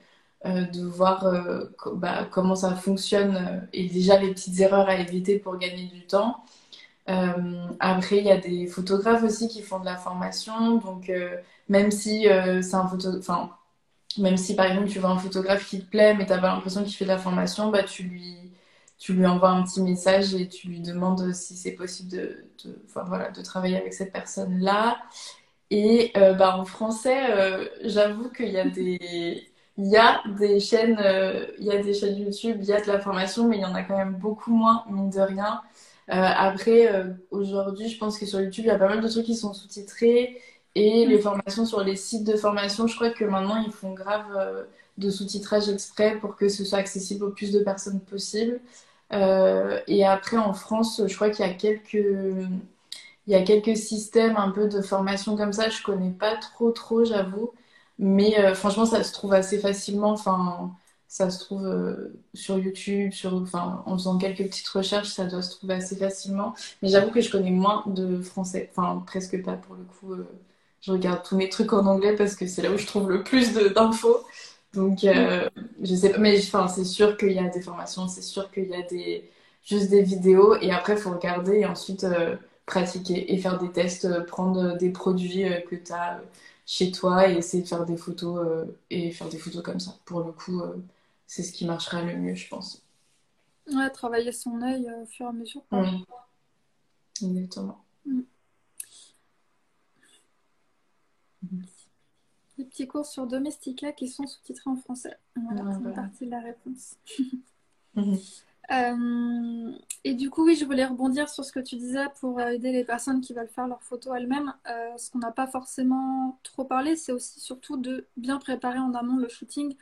Speaker 2: euh, de voir euh, bah, comment ça fonctionne euh, et déjà les petites erreurs à éviter pour gagner du temps. après, il y a des photographes aussi qui font de la formation, donc même si c'est un photo, enfin même si par exemple tu vois un photographe qui te plaît mais tu n'as pas l'impression qu'il fait de la formation, bah tu lui tu lui envoies un petit message et tu lui demandes si c'est possible de, de, voilà, de travailler avec cette personne-là. Et bah, en français, j'avoue qu'il y a des, il y a des chaînes, euh, il y a des chaînes YouTube, il y a de la formation, mais il y en a quand même beaucoup moins, mine de rien. Euh, après, euh, aujourd'hui, je pense que sur YouTube, il y a pas mal de trucs qui sont sous-titrés et les formations sur les sites de formation, je crois que maintenant, ils font grave de sous-titrage exprès pour que ce soit accessible au plus de personnes possible. et après, en France, je crois qu'il y a quelques, il y a quelques systèmes un peu de formation comme ça. Je connais pas trop, trop, j'avoue. Mais euh, franchement, ça se trouve assez facilement. Enfin, ça se trouve euh, sur YouTube, sur, en faisant quelques petites recherches, ça doit se trouver assez facilement. Mais j'avoue que je connais moins de français. Enfin, presque pas pour le coup. Euh, je regarde tous mes trucs en anglais parce que c'est là où je trouve le plus d'infos. Donc, je sais pas. Mais enfin, c'est sûr qu'il y a des formations, c'est sûr qu'il y a des, juste des vidéos. Et après, il faut regarder et ensuite pratiquer et faire des tests, prendre des produits que tu as chez toi et essayer de faire des photos euh, et faire des photos comme ça. Pour le coup, euh, c'est ce qui marchera le mieux, je pense.
Speaker 1: Ouais, travailler son œil euh, au fur et à mesure.
Speaker 2: Oui. Exactement. Mm.
Speaker 1: Des petits cours sur Domestica qui sont sous-titrés en français. Voilà, c'est une partie de la réponse. Mhm. Euh, et du coup, oui, je voulais rebondir sur ce que tu disais pour aider les personnes qui veulent faire leurs photos elles-mêmes. Euh, ce qu'on n'a pas forcément trop parlé, c'est aussi surtout de bien préparer en amont le shooting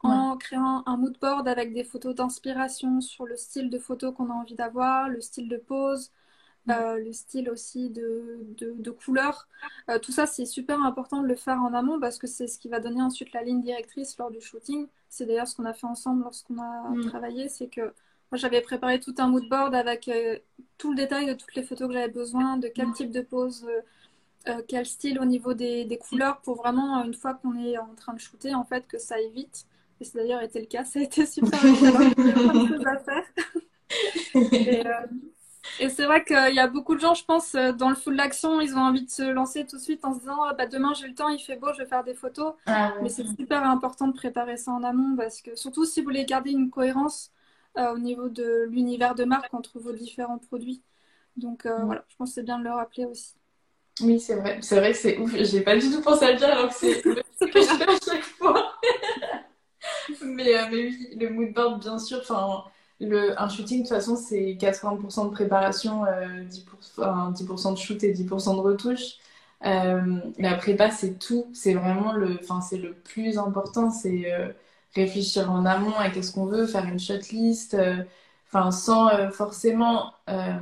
Speaker 1: en créant un mood board avec des photos d'inspiration sur le style de photo qu'on a envie d'avoir, le style de pose, euh, le style aussi de, de, couleur. tout ça, c'est super important de le faire en amont parce que c'est ce qui va donner ensuite la ligne directrice lors du shooting. C'est d'ailleurs ce qu'on a fait ensemble lorsqu'on a mm. travaillé, c'est que moi, j'avais préparé tout un mood board avec euh, tout le détail de toutes les photos que j'avais besoin, de quel type de pose, euh, euh, quel style au niveau des, des, couleurs, pour vraiment, une fois qu'on est en train de shooter, en fait, que ça aille vite. Et c'est d'ailleurs été le cas, ça a été super à faire. et, et c'est vrai qu'il y a beaucoup de gens, je pense, dans le fou de l'action, ils ont envie de se lancer tout de suite en se disant ah, bah, demain j'ai le temps, il fait beau, je vais faire des photos. Ah Mais c'est super important de préparer ça en amont parce que surtout si vous voulez garder une cohérence euh, au niveau de l'univers de marque entre vos différents produits. Donc euh, mm. voilà, je pense que c'est bien de le rappeler aussi.
Speaker 2: Oui, c'est vrai. C'est vrai que c'est ouf. J'ai pas du tout pensé à le dire alors que c'est ce que je fais à chaque fois. mais, euh, mais oui, le mood board, bien sûr. Enfin, le, un shooting, de toute façon, c'est 80% de préparation, 10%, 10 de shoot et 10% de retouche. la prépa, c'est tout. C'est vraiment le, le plus important. C'est réfléchir en amont à qu'est-ce qu'on veut, faire une shortlist, euh, enfin sans euh, forcément euh,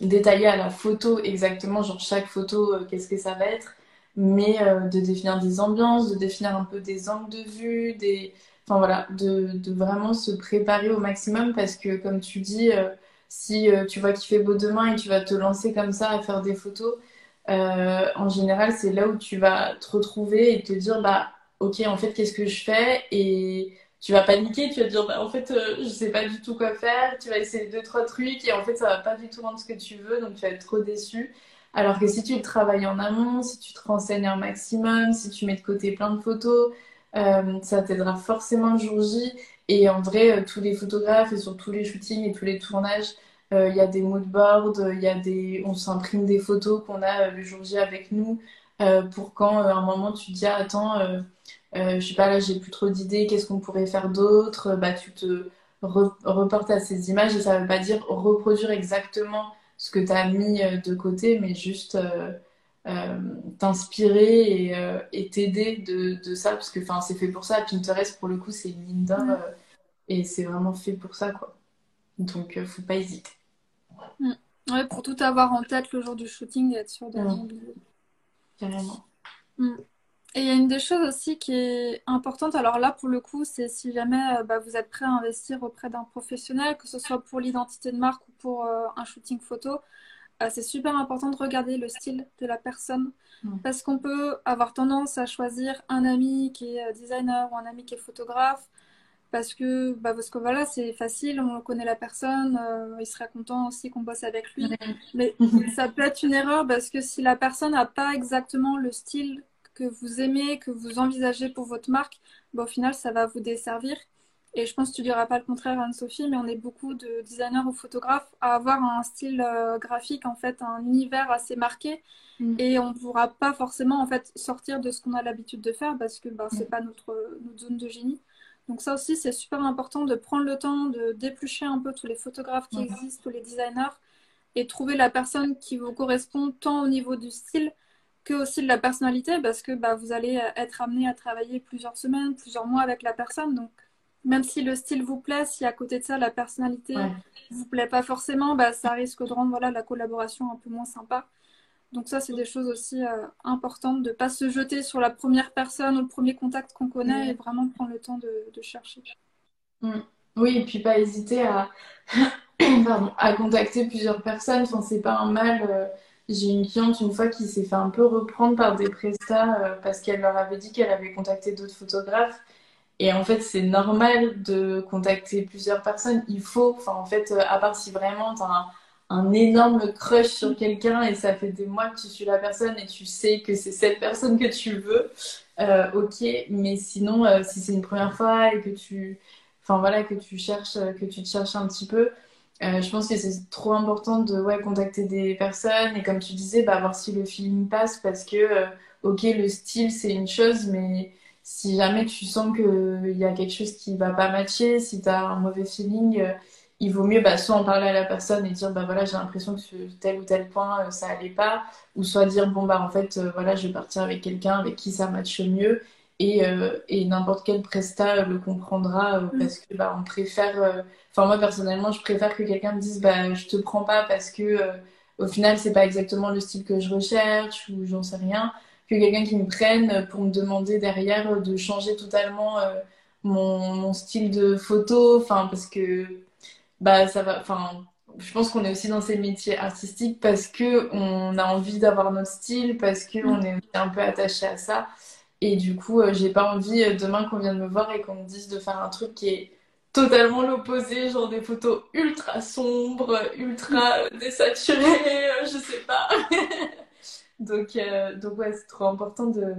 Speaker 2: détailler à la photo exactement, genre chaque photo, qu'est-ce que ça va être, mais de définir des ambiances, de définir un peu des angles de vue, des... Enfin voilà, de, vraiment se préparer au maximum parce que comme tu dis, si tu vois qu'il fait beau demain et tu vas te lancer comme ça à faire des photos, en général, c'est là où tu vas te retrouver et te dire, bah, ok, en fait, qu'est-ce que je fais? Et tu vas paniquer, tu vas te dire, bah, en fait, euh, je sais pas du tout quoi faire. Tu vas essayer deux, trois trucs et en fait, ça va pas du tout rendre ce que tu veux, donc tu vas être trop déçu. Alors que si tu le travailles en amont, si tu te renseignes un maximum, si tu mets de côté plein de photos, euh, ça t'aidera forcément le jour J. Et en vrai, euh, tous les photographes et sur tous les shootings et tous les tournages, euh, il y a des mood boards, il y a des, on s'imprime des photos qu'on a le jour J avec nous pour quand à un moment tu te dis attends, je sais pas là, j'ai plus trop d'idées, qu'est-ce qu'on pourrait faire d'autre? Bah tu te reportes à ces images et ça veut pas dire reproduire exactement ce que tu as mis de côté, mais juste t'inspirer euh, et t'aider de, de, ça parce que c'est fait pour ça. Pinterest pour le coup c'est une mine d'or euh, et c'est vraiment fait pour ça quoi. Donc faut pas hésiter.
Speaker 1: Mm. ouais pour tout avoir en tête le jour du shooting et être sûr de
Speaker 2: carrément.
Speaker 1: Mm. et il y a une des choses aussi qui est importante. Alors là pour le coup c'est si jamais bah, vous êtes prêt à investir auprès d'un professionnel que ce soit pour l'identité de marque ou pour un shooting photo euh, c'est super important de regarder le style de la personne. Parce qu'on peut avoir tendance à choisir un ami qui est euh, designer ou un ami qui est photographe. Parce que, bah, parce que voilà, c'est facile, on connaît la personne, euh, il serait content aussi qu'on bosse avec lui. Mais ça peut être une erreur parce que si la personne n'a pas exactement le style que vous aimez, que vous envisagez pour votre marque, bah, au final, ça va vous desservir. Et je pense que tu diras pas le contraire, Anne-Sophie, mais on est beaucoup de designers ou photographes à avoir un style euh, graphique, en fait, un univers assez marqué. Mm. Et on ne pourra pas forcément, en fait, sortir de ce qu'on a l'habitude de faire parce que ben, ce n'est mm. pas notre, notre zone de génie. Donc ça aussi, c'est super important de prendre le temps de d'éplucher un peu tous les photographes qui existent, tous les designers, et trouver la personne qui vous correspond tant au niveau du style que aussi de la personnalité, parce que bah, vous allez être amené à travailler plusieurs semaines, plusieurs mois avec la personne. Donc même si le style vous plaît, si à côté de ça la personnalité ne vous plaît pas forcément, bah, ça risque de rendre voilà, la collaboration un peu moins sympa. Donc ça, c'est des choses aussi euh, importantes de ne pas se jeter sur la première personne ou le premier contact qu'on connaît et vraiment prendre le temps de, chercher.
Speaker 2: Mm. Oui, et puis pas hésiter à, à contacter plusieurs personnes. Enfin, c'est pas un mal. Euh, j'ai une cliente une fois qui s'est fait un peu reprendre par des prestats euh, parce qu'elle leur avait dit qu'elle avait contacté d'autres photographes et en fait, c'est normal de contacter plusieurs personnes. Il faut, enfin, en fait, euh, à part si vraiment tu as un, énorme crush sur quelqu'un et ça fait des mois que tu suis la personne et tu sais que c'est cette personne que tu veux, euh, ok. Mais sinon, euh, si c'est une première fois et que tu, enfin voilà, que tu cherches, que tu te cherches un petit peu, je pense que c'est trop important de ouais, contacter des personnes et comme tu disais, bah, voir si le feeling passe parce que, ok, le style c'est une chose, mais si jamais tu sens qu'il y a quelque chose qui va pas matcher, si tu as un mauvais feeling, euh, il vaut mieux bah, soit en parler à la personne et dire bah voilà j'ai l'impression que tel ou tel point euh, ça allait pas ou soit dire bon bah en fait euh, voilà je vais partir avec quelqu'un avec qui ça matche mieux et, et n'importe quel prestat le comprendra mm. parce que bah on préfère enfin moi personnellement je préfère que quelqu'un me dise bah je te prends pas parce que au final c'est pas exactement le style que je recherche ou j'en sais rien que quelqu'un qui me prenne pour me demander derrière de changer totalement euh, mon, style de photo. Enfin, parce que bah, ça va. Enfin, je pense qu'on est aussi dans ces métiers artistiques parce que on a envie d'avoir notre style, parce qu'on mm. est un peu attaché à ça. Et du coup, euh, j'ai pas envie euh, demain qu'on vienne me voir et qu'on me dise de faire un truc qui est totalement l'opposé, genre des photos ultra sombres, ultra désaturées, je sais pas. Donc, euh, donc ouais, c'est trop important de,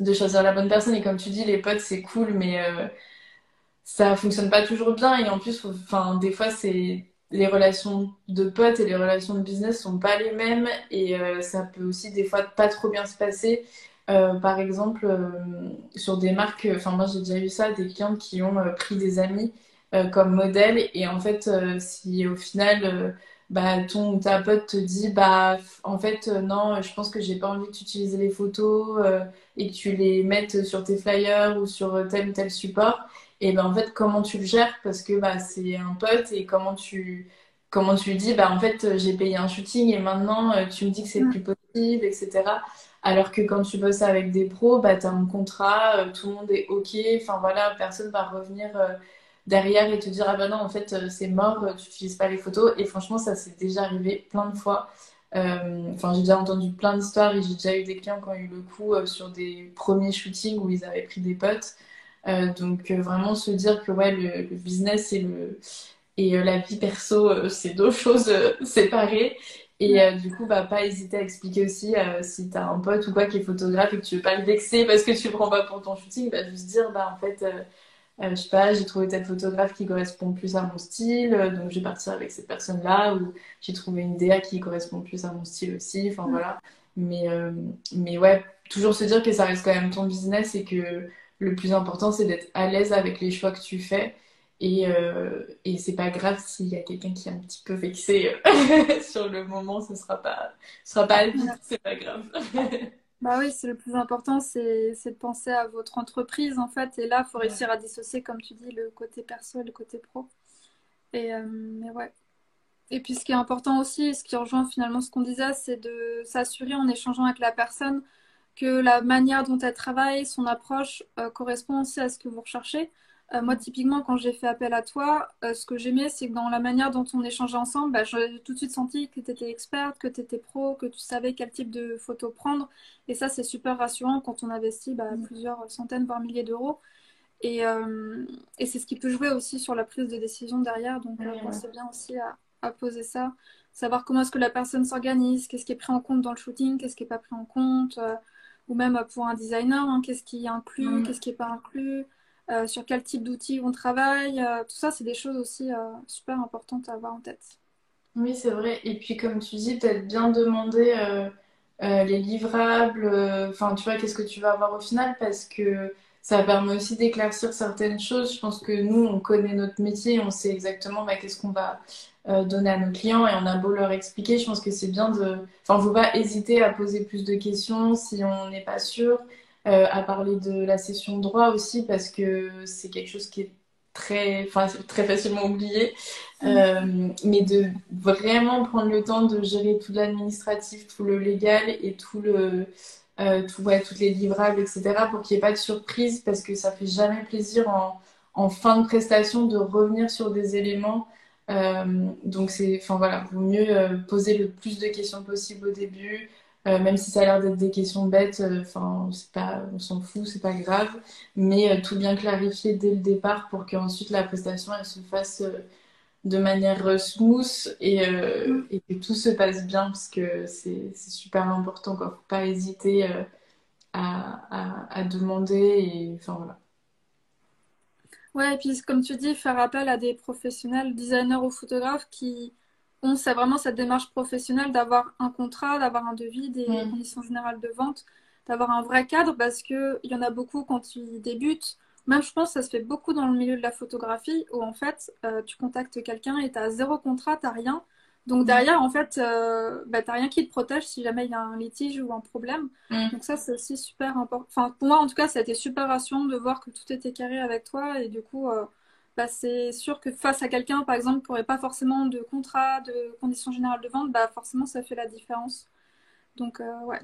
Speaker 2: de choisir la bonne personne. Et comme tu dis, les potes, c'est cool, mais euh, ça fonctionne pas toujours bien. Et en plus, enfin, des fois, c'est les relations de potes et les relations de business sont pas les mêmes. Et euh, ça peut aussi, des fois, pas trop bien se passer. par exemple, sur des marques, enfin, moi, j'ai déjà eu ça, des clients qui ont pris des amis comme modèle. Et en fait, si au final bah, ton ta pote te dit bah en fait euh, non je pense que j'ai pas envie que tu utilises les photos euh, et que tu les mettes sur tes flyers ou sur tel ou tel support. Et ben en fait comment tu le gères? Parce que bah c'est un pote et comment tu comment tu lui dis bah en fait j'ai payé un shooting et maintenant euh, tu me dis que c'est plus possible etc alors que quand tu bosses avec des pros bah as un contrat tout le monde est ok enfin voilà personne va revenir derrière et te dire ah ben non en fait euh, c'est mort euh, tu n'utilises pas les photos. Et franchement ça s'est déjà arrivé plein de fois. Euh, enfin j'ai déjà entendu plein d'histoires et j'ai déjà eu des clients qui ont eu le coup sur des premiers shootings où ils avaient pris des potes. Donc vraiment se dire que ouais le, business et le et la vie perso c'est deux choses séparées. Et euh, du coup, bah, pas hésiter à expliquer aussi euh, si tu as un pote ou quoi qui est photographe et que tu veux pas le vexer parce que tu le prends pas pour ton shooting, bah, juste dire, bah, en fait, euh, je sais pas, j'ai trouvé tel photographe qui correspond plus à mon style, donc je vais partir avec cette personne-là, ou j'ai trouvé une DA qui correspond plus à mon style aussi, enfin voilà. Mais, mais ouais, toujours se dire que ça reste quand même ton business et que le plus important, c'est d'être à l'aise avec les choix que tu fais et, euh, et c'est pas grave s'il y a quelqu'un qui est un petit peu vexé euh, sur le moment, ce sera pas, ce sera pas vite, c'est pas grave.
Speaker 1: bah oui, c'est le plus important, c'est de penser à votre entreprise en fait. Et là, il faut réussir à dissocier, comme tu dis, le côté perso et le côté pro. Et euh, mais ouais. Et puis ce qui est important aussi, ce qui rejoint finalement ce qu'on disait, c'est de s'assurer en échangeant avec la personne que la manière dont elle travaille, son approche euh, correspond aussi à ce que vous recherchez. Euh, moi, typiquement, quand j'ai fait appel à toi, euh, ce que j'aimais, c'est que dans la manière dont on échangeait ensemble, bah, j'ai tout de suite senti que tu étais experte, que tu étais pro, que tu savais quel type de photo prendre. Et ça, c'est super rassurant quand on investit bah, mm. plusieurs centaines, voire milliers d'euros. Et, euh, et c'est ce qui peut jouer aussi sur la prise de décision derrière. Donc, c'est bien aussi à, à, poser ça. Savoir comment est-ce que la personne s'organise, qu'est-ce qui est pris en compte dans le shooting, qu'est-ce qui n'est pas pris en compte. ou même pour un designer, hein, qu'est-ce qui est inclus, mm. qu'est-ce qui n'est pas inclus. Euh, sur quel type d'outils on travaille. Euh, tout ça, c'est des choses aussi euh, super importantes à avoir en tête.
Speaker 2: Oui, c'est vrai. Et puis, comme tu dis, peut-être bien demander les livrables, enfin, tu vois, qu'est-ce que tu vas avoir au final, parce que ça permet aussi d'éclaircir certaines choses. Je pense que nous, on connaît notre métier, on sait exactement bah, qu'est-ce qu'on va donner à nos clients et on a beau leur expliquer. Je pense que c'est bien de. Enfin, faut pas hésiter à poser plus de questions si on n'est pas sûr. Euh, à parler de la session droit aussi parce que c'est quelque chose qui est très, très facilement oublié, mm. euh, mais de vraiment prendre le temps de gérer tout l'administratif, tout le légal et tout le, euh, tout, ouais, toutes les livrables, etc. pour qu'il n'y ait pas de surprise parce que ça fait jamais plaisir en, en fin de prestation de revenir sur des éléments. donc c'est, enfin voilà, vaut mieux poser le plus de questions possible au début, euh, même si ça a l'air d'être des questions bêtes, euh, enfin, pas, on s'en fout, c'est pas grave, mais euh, tout bien clarifier dès le départ pour qu'ensuite la prestation elle se fasse de manière smooth et, et, que tout se passe bien parce que c'est super important, quoi. Faut pas hésiter à, à, à, demander et enfin voilà.
Speaker 1: Ouais, et puis comme tu dis, faire appel à des professionnels, designers ou photographes qui, c'est vraiment cette démarche professionnelle d'avoir un contrat, d'avoir un devis, des mm. conditions générales de vente, d'avoir un vrai cadre parce qu'il y en a beaucoup quand ils débutent. Même je pense que ça se fait beaucoup dans le milieu de la photographie où en fait euh, tu contactes quelqu'un et tu as zéro contrat, tu rien. Donc mm. derrière, en fait, euh, bah, tu rien qui te protège si jamais il y a un litige ou un problème. Mm. Donc ça, c'est aussi super important. Enfin, pour moi, en tout cas, ça a été super rassurant de voir que tout était carré avec toi et du coup, euh, bah, c'est sûr que face à quelqu'un, par exemple, qui n'aurait pas forcément de contrat, de conditions générales de vente, bah, forcément, ça fait la différence. Donc, euh, ouais.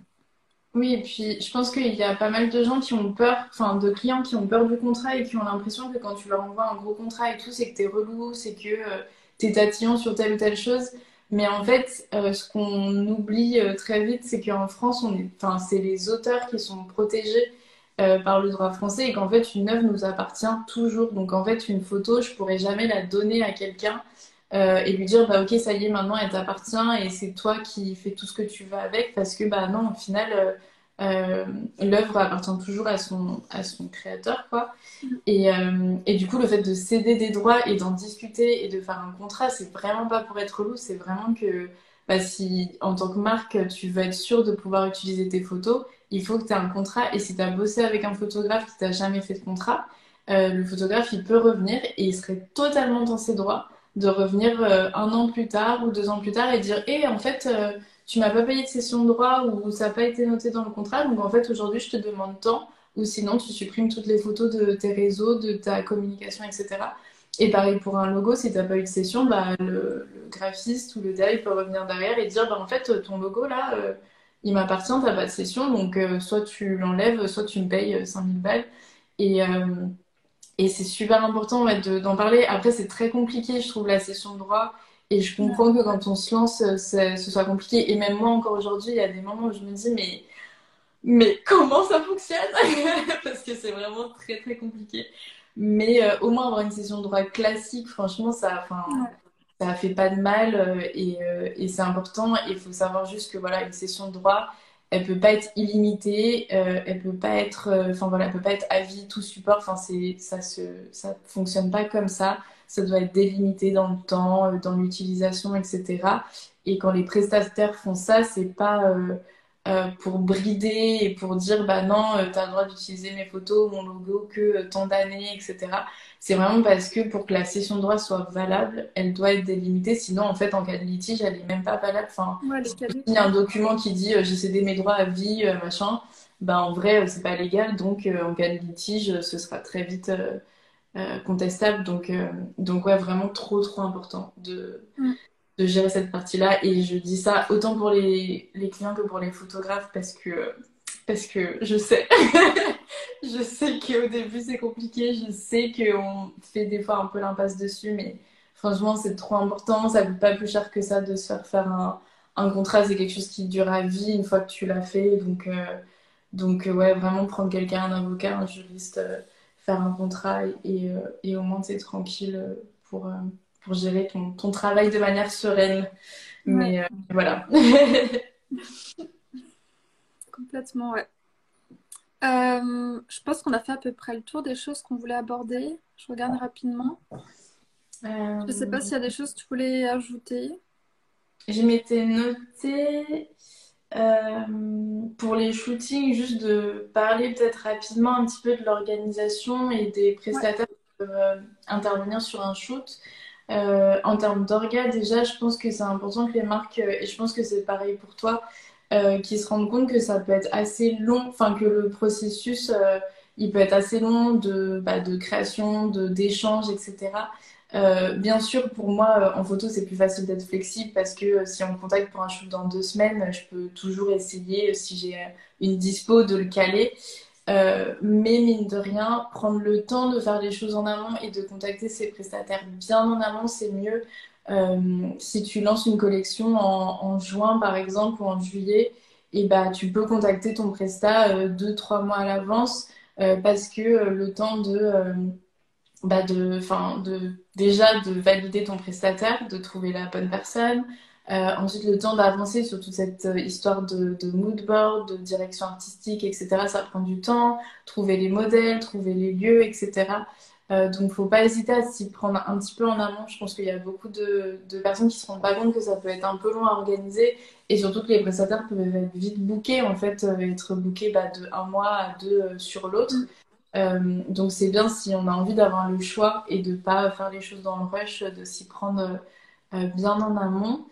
Speaker 2: Oui, et puis je pense qu'il y a pas mal de gens qui ont peur, enfin de clients qui ont peur du contrat et qui ont l'impression que quand tu leur envoies un gros contrat et tout, c'est que tu es relou, c'est que euh, tu es tatillon sur telle ou telle chose. Mais en fait, euh, ce qu'on oublie très vite, c'est qu'en France, on est, enfin, c'est les auteurs qui sont protégés euh, par le droit français et qu'en fait une œuvre nous appartient toujours. Donc en fait une photo, je pourrais jamais la donner à quelqu'un euh, et lui dire bah ok ça y est maintenant elle t'appartient et c'est toi qui fais tout ce que tu veux avec parce que bah non au final euh, l'œuvre appartient toujours à son à son créateur quoi. Et, et du coup le fait de céder des droits et d'en discuter et de faire un contrat c'est vraiment pas pour être loup, c'est vraiment que bah, si en tant que marque tu veux être sûr de pouvoir utiliser tes photos il faut que tu aies un contrat. Et si tu as bossé avec un photographe qui t'a jamais fait de contrat, euh, le photographe, peut revenir et il serait totalement dans ses droits de revenir euh, un an plus tard ou deux ans plus tard et dire Eh, en fait, euh, tu m'as pas payé de session de droit ou ça n'a pas été noté dans le contrat, donc en fait, aujourd'hui, je te demande tant, ou sinon, tu supprimes toutes les photos de tes réseaux, de ta communication, etc. Et pareil pour un logo, si tu n'as pas eu de session, bah, le, graphiste ou le DA, peut revenir derrière et dire bah, En fait, ton logo là, il m'appartient, t'as pas de session, donc euh, soit tu l'enlèves, soit tu me payes 5000 euh, balles. Et, euh, et c'est super important d'en parler. Après, c'est très compliqué, je trouve, la session de droit. Et je comprends que quand on se lance, ce soit compliqué. Et même moi, encore aujourd'hui, il y a des moments où je me dis, mais, mais comment ça fonctionne Parce que c'est vraiment très, très compliqué. Mais au moins, avoir une session de droit classique, franchement, ça, ça fait pas de mal et, et c'est important. Il faut savoir juste que voilà, une session de droit, elle peut pas être illimitée, elle peut pas être, enfin voilà, elle peut pas être à vie tout support. Enfin c'est, ça se, ça fonctionne pas comme ça. Ça doit être délimité dans le temps, dans l'utilisation, etc. Et quand les prestataires font ça, c'est pas euh, pour brider et pour dire bah non, euh, tu as le droit d'utiliser mes photos, mon logo que euh, tant d'années, etc. C'est vraiment parce que pour que la session de droit soit valable, elle doit être délimitée. Sinon, en fait, en cas de litige, elle est même pas valable. Enfin, il y a un document qui dit j'ai cédé mes droits à vie, machin. Bah, en vrai, c'est pas légal. Donc, en cas de litige, ce sera très vite contestable. Donc, donc ouais, vraiment trop, trop important de, mm gérer cette partie-là. Et je dis ça autant pour les, clients que pour les photographes parce que, parce que je sais. je sais qu'au début c'est compliqué. Je sais qu'on fait des fois un peu l'impasse dessus, mais franchement c'est trop important. Ça coûte pas plus cher que ça de se faire faire un, un contrat. C'est quelque chose qui dure à vie une fois que tu l'as fait. Donc, euh, donc ouais, vraiment prendre quelqu'un, un avocat, un juriste, euh, faire un contrat euh, et au moins c'est tranquille pour pour gérer ton, ton, travail de manière sereine. Mais euh, voilà.
Speaker 1: Complètement, ouais. Euh, je pense qu'on a fait à peu près le tour des choses qu'on voulait aborder. Je regarde rapidement. Euh... Je ne sais pas s'il y a des choses que tu voulais ajouter.
Speaker 2: Je m'étais noté euh, pour les shootings, juste de parler peut-être rapidement un petit peu de l'organisation et des prestataires qui peuvent intervenir sur un shoot. Euh, en termes d'orgas, déjà, je pense que c'est important que les marques, euh, et je pense que c'est pareil pour toi, euh, qui se rendent compte que ça peut être assez long, enfin que le processus, il peut être assez long de, bah, de création, d'échange, etc. bien sûr, pour moi, en photo, c'est plus facile d'être flexible parce que si on me contacte pour un shoot dans deux semaines, je peux toujours essayer, si j'ai une dispo, de le caler. Euh, mais mine de rien, prendre le temps de faire les choses en amont et de contacter ses prestataires bien en amont, c'est mieux. Euh, si tu lances une collection en, juin, par exemple, ou en juillet, et bah, tu peux contacter ton prestat euh, deux, trois mois à l'avance parce que le temps de, bah de, déjà de valider ton prestataire, de trouver la bonne personne, euh, ensuite, le temps d'avancer sur toute cette euh, histoire de, de mood board, de direction artistique, etc., ça prend du temps. Trouver les modèles, trouver les lieux, etc. Euh, donc, faut pas hésiter à s'y prendre un petit peu en amont. Je pense qu'il y a beaucoup de, personnes qui se rendent pas compte que ça peut être un peu long à organiser et surtout que les prestataires peuvent être vite bookés, en fait, euh, être bookés bah, de un mois à deux sur l'autre. Donc, c'est bien si on a envie d'avoir le choix et de pas faire les choses dans le rush, de s'y prendre bien en amont.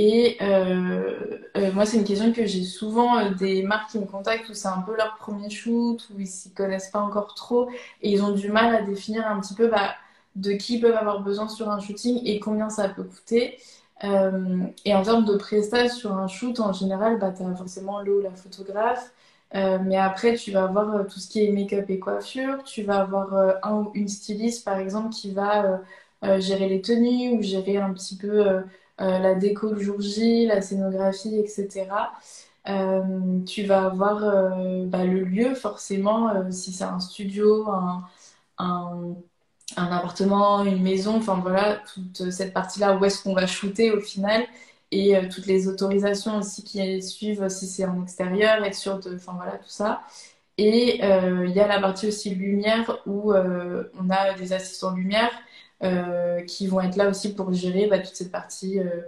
Speaker 2: Et euh, euh, moi, c'est une question que j'ai souvent des marques qui me contactent où c'est un peu leur premier shoot, où ils s'y connaissent pas encore trop et ils ont du mal à définir un petit peu bah, de qui ils peuvent avoir besoin sur un shooting et combien ça peut coûter. et en termes de prestations sur un shoot, en général, bah, tu as forcément le ou la photographe. mais après, tu vas avoir tout ce qui est make-up et coiffure. Tu vas avoir un ou une styliste, par exemple, qui va euh, gérer les tenues ou gérer un petit peu euh, euh, la déco le jour J, la scénographie, etc. tu vas avoir bah, le lieu forcément, si c'est un studio, un, un, appartement, une maison, enfin voilà, toute cette partie-là où est-ce qu'on va shooter au final et toutes les autorisations aussi qui suivent si c'est en extérieur, être sûr de, enfin voilà, tout ça. Et il y a la partie aussi lumière où on a des assistants lumière euh, qui vont être là aussi pour gérer bah, toute cette partie, euh,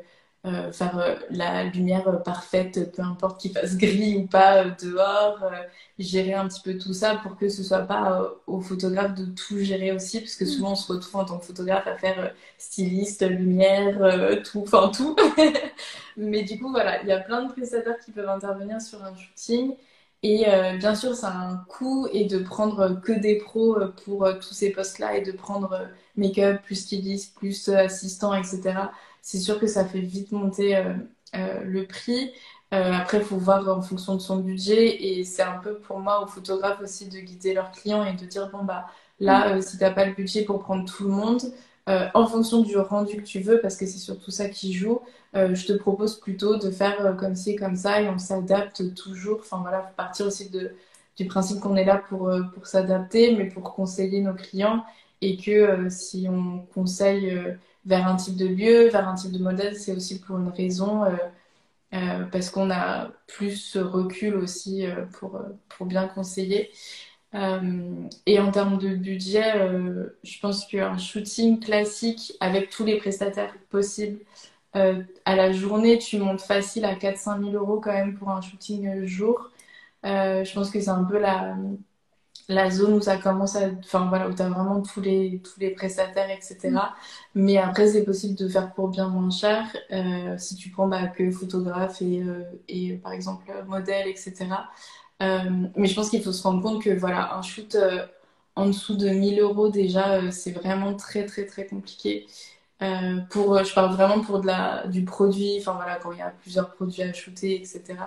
Speaker 2: euh, faire la lumière parfaite, peu importe qu'il fasse gris ou pas dehors, gérer un petit peu tout ça pour que ce soit pas au photographe de tout gérer aussi, parce que mm. souvent on se retrouve en tant que photographe à faire styliste, lumière, tout, enfin tout. Mais du coup, voilà, il y a plein de prestataires qui peuvent intervenir sur un shooting. Et euh, bien sûr, ça a un coût et de prendre que des pros euh, pour euh, tous ces postes-là et de prendre make-up, plus styliste, plus assistant, etc. C'est sûr que ça fait vite monter le prix. après, il faut voir en fonction de son budget et c'est un peu pour moi aux photographes aussi de guider leurs clients et de dire bon bah là, mm. si t'as pas le budget pour prendre tout le monde, euh, en fonction du rendu que tu veux, parce que c'est surtout ça qui joue, euh, je te propose plutôt de faire euh, comme ci, comme ça, et on s'adapte toujours. Enfin voilà, faut partir aussi du principe qu'on est là pour, pour s'adapter, mais pour conseiller nos clients, et que si on conseille vers un type de lieu, vers un type de modèle, c'est aussi pour une raison, parce qu'on a plus recul aussi pour, pour bien conseiller. Et en termes de budget, je pense qu'un shooting classique avec tous les prestataires possibles, à la journée, tu montes facile à 400 000 euros quand même pour un shooting jour. je pense que c'est un peu la, la zone où ça commence à. Enfin voilà, où tu as vraiment tous les, tous les prestataires, etc. Mm. Mais après, c'est possible de faire pour bien moins cher euh, si tu prends bah, que photographe et, euh, et par exemple modèle, etc. Euh, mais je pense qu'il faut se rendre compte que voilà, un shoot en dessous de 1000 euros déjà, c'est vraiment très très très compliqué. pour, je parle vraiment pour de la, du produit, enfin voilà, quand il y a plusieurs produits à shooter, etc.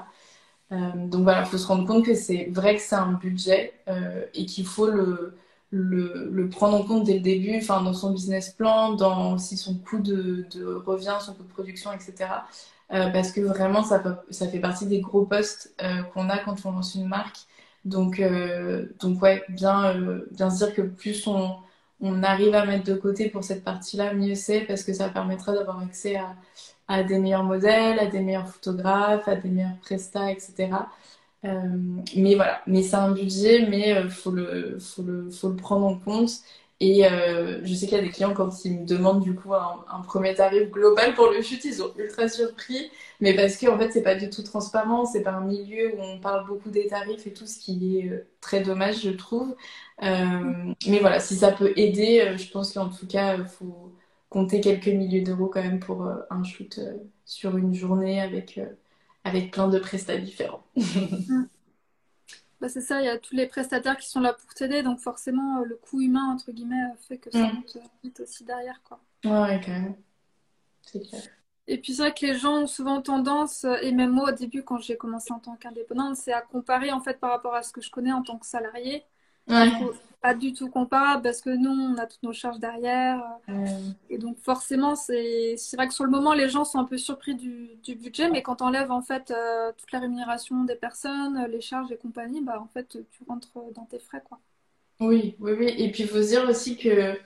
Speaker 2: Euh, donc voilà, il faut se rendre compte que c'est vrai que c'est un budget euh, et qu'il faut le, le, le, prendre en compte dès le début, enfin dans son business plan, dans aussi son coût de, de revient, son coût de production, etc. Euh, parce que vraiment, ça, fait partie des gros postes qu'on a quand on lance une marque. Donc, donc ouais, bien, bien se dire que plus on, arrive à mettre de côté pour cette partie-là, mieux c'est parce que ça permettra d'avoir accès à, des meilleurs modèles, à des meilleurs photographes, à des meilleurs prestats, etc. Euh, mais voilà, mais c'est un budget, mais il euh, faut, le, faut, le, faut le prendre en compte. Et euh, je sais qu'il y a des clients, quand ils me demandent du coup un, premier tarif global pour le shoot, ils sont ultra surpris. Mais parce que en fait, c'est pas du tout transparent, c'est pas un milieu où on parle beaucoup des tarifs et tout, ce qui est très dommage, je trouve. mais voilà, si ça peut aider, je pense qu'en tout cas, il faut, compter quelques milliers d'euros quand même pour euh, un shoot euh, sur une journée avec, euh, avec plein de prestats différents.
Speaker 1: bah c'est ça, il y a tous les prestataires qui sont là pour t'aider, donc forcément le coût humain entre guillemets fait que ça mm. monte vite aussi derrière quoi.
Speaker 2: Ouais, quand même. C'est clair.
Speaker 1: Et puis c'est vrai que les gens ont souvent tendance, et même moi au début quand j'ai commencé en tant qu'indépendante, c'est à comparer en fait par rapport à ce que je connais en tant que salarié. Ouais pas du tout comparable parce que nous, on a toutes nos charges derrière. Et donc, forcément, c'est vrai que sur le moment, les gens sont un peu surpris du, du budget, mais quand on enlève en fait euh, toute la rémunération des personnes, les charges et compagnie, bah en fait, tu rentres dans tes frais, quoi.
Speaker 2: Oui, oui, oui. Et puis, il faut se dire aussi que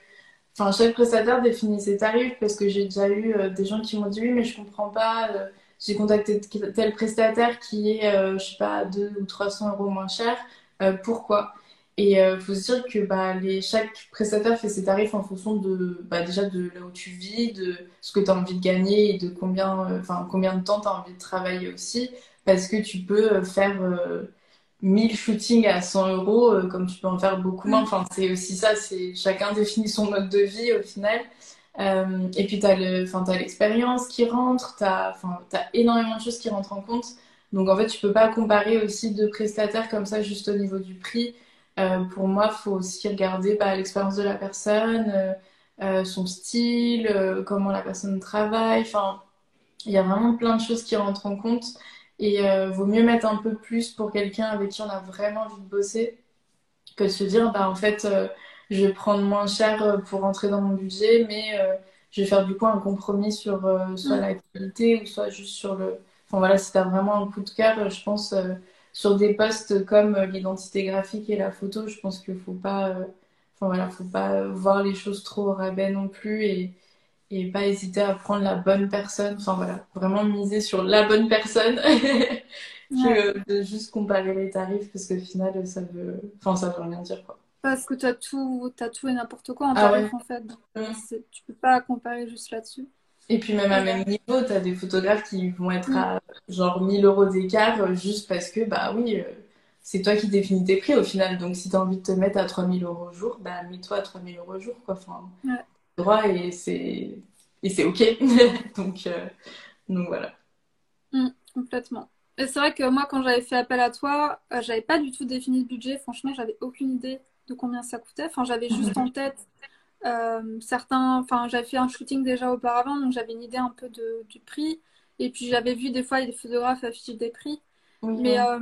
Speaker 2: enfin, chaque prestataire définit ses tarifs parce que j'ai déjà eu euh, des gens qui m'ont dit oui, mais je comprends pas. Euh, j'ai contacté tel prestataire qui est, je sais pas, 2 ou 300 euros moins cher. pourquoi? Et il euh, faut se dire que bah, les, chaque prestataire fait ses tarifs en fonction de bah, déjà de là où tu vis, de ce que tu as envie de gagner et de combien, euh, combien de temps tu as envie de travailler aussi. Parce que tu peux euh, faire 1000 shootings à 100 euros comme tu peux en faire beaucoup moins. Enfin, c'est aussi ça, c'est chacun définit son mode de vie au final. et puis, tu as l'expérience qui rentre, tu as, as énormément de choses qui rentrent en compte. Donc, en fait, tu peux pas comparer aussi deux prestataires comme ça juste au niveau du prix. Euh, pour moi, il faut aussi regarder bah, l'expérience de la personne, euh, euh, son style, comment la personne travaille. Enfin, il y a vraiment plein de choses qui rentrent en compte. Et vaut mieux mettre un peu plus pour quelqu'un avec qui on a vraiment envie de bosser que de se dire, bah, en fait, je vais prendre moins cher pour rentrer dans mon budget, mais je vais faire du coup un compromis sur soit la qualité ou soit juste sur le. Enfin voilà, si tu as vraiment un coup de cœur, je pense sur des postes comme euh, l'identité graphique et la photo, je pense qu'il faut pas, euh, enfin voilà, faut pas voir les choses trop au rabais non plus et, et pas hésiter à prendre la bonne personne. Enfin voilà, vraiment miser sur la bonne personne que de juste comparer les tarifs parce qu'au final ça veut, enfin ça veut rien dire quoi.
Speaker 1: Parce que tu as tout, as tout et n'importe quoi en ah tarif en fait. Donc, mm. tu peux pas comparer juste là-dessus.
Speaker 2: Et puis même à même niveau, tu as des photographes qui vont être à genre 1000 euros d'écart euh, juste parce que, bah oui, euh, c'est toi qui définis tes prix au final. Donc si tu as envie de te mettre à 3000 euros au jour, bah mets-toi à 3000 euros au jour. Quoi. Enfin, droit et c'est, et c'est OK. donc, euh, donc voilà.
Speaker 1: Mmh, complètement. Et c'est vrai que moi, quand j'avais fait appel à toi, j'avais pas du tout défini le budget. Franchement, j'avais aucune idée de combien ça coûtait. Enfin, j'avais juste en tête euh, certains, enfin, j'avais fait un shooting déjà auparavant, donc j'avais une idée un peu de, du prix. Et puis j'avais vu des fois des photographes afficher des prix. mais, euh,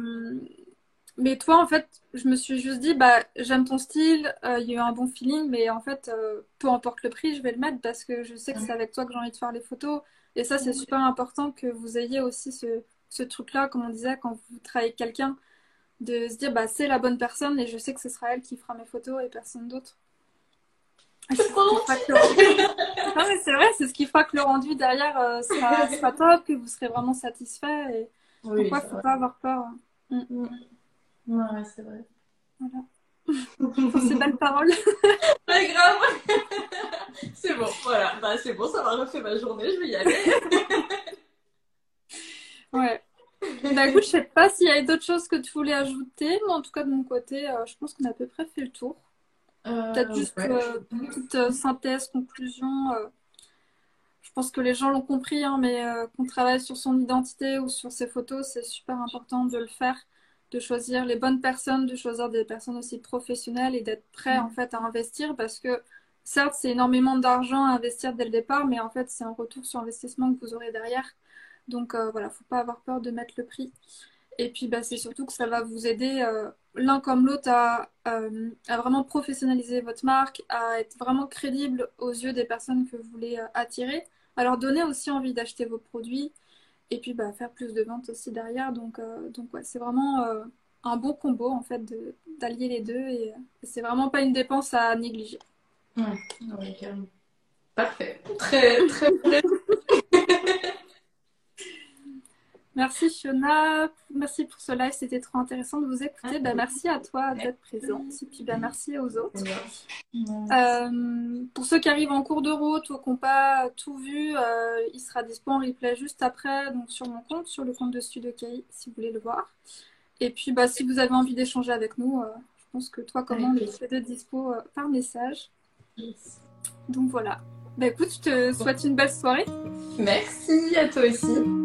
Speaker 1: mais toi, en fait, je me suis juste dit, bah, j'aime ton style, euh, il y a eu un bon feeling, mais en fait, peu importe le prix, je vais le mettre parce que je sais que c'est avec toi que j'ai envie de faire les photos. Et ça, c'est super important que vous ayez aussi ce, ce truc-là, comme on disait, quand vous travaillez avec quelqu'un, de se dire, bah, c'est la bonne personne et je sais que ce sera elle qui fera mes photos et personne d'autre. C'est vrai, c'est ce qui fera que le rendu derrière euh, sera, top, que vous serez vraiment satisfait. Et... Oui, Pourquoi faut pas avoir peur
Speaker 2: mm. Mm. Ouais, c'est vrai.
Speaker 1: Voilà. Pour ces belles paroles.
Speaker 2: Pas grave. c'est bon, voilà. Bah, c'est bon, ça m'a refait ma journée, je vais y aller.
Speaker 1: ouais. Bah écoute, je sais pas s'il y avait d'autres choses que tu voulais ajouter, mais en tout cas de mon côté, euh, je pense qu'on a à peu près fait le tour. Euh, Peut-être juste euh, une petite synthèse, conclusion. je pense que les gens l'ont compris, hein, mais qu'on travaille sur son identité ou sur ses photos, c'est super important de le faire, de choisir les bonnes personnes, de choisir des personnes aussi professionnelles et d'être prêt en fait à investir parce que certes c'est énormément d'argent à investir dès le départ, mais en fait c'est un retour sur investissement que vous aurez derrière. Donc euh, voilà, faut pas avoir peur de mettre le prix. Et puis bah, c'est surtout que ça va vous aider euh, l'un comme l'autre à, euh, vraiment professionnaliser votre marque, à être vraiment crédible aux yeux des personnes que vous voulez attirer, à leur donner aussi envie d'acheter vos produits et puis bah, faire plus de ventes aussi derrière. Donc, donc ouais, c'est vraiment un bon combo en fait d'allier les deux et, c'est vraiment pas une dépense à négliger.
Speaker 2: Parfait. Très, très
Speaker 1: Merci Fiona, merci pour ce live, c'était trop intéressant de vous écouter. Bah, merci à toi d'être présente et puis bah, merci aux autres. Euh, pour ceux qui arrivent en cours de route ou qui n'ont pas tout vu, euh, il sera disponible en replay juste après donc sur mon compte, sur le compte de Studio si vous voulez le voir. Et puis bah, si vous avez envie d'échanger avec nous, euh, je pense que toi comment on est de dispo par message. Donc voilà. Bah écoute, je te souhaite une belle soirée.
Speaker 2: Merci à toi aussi.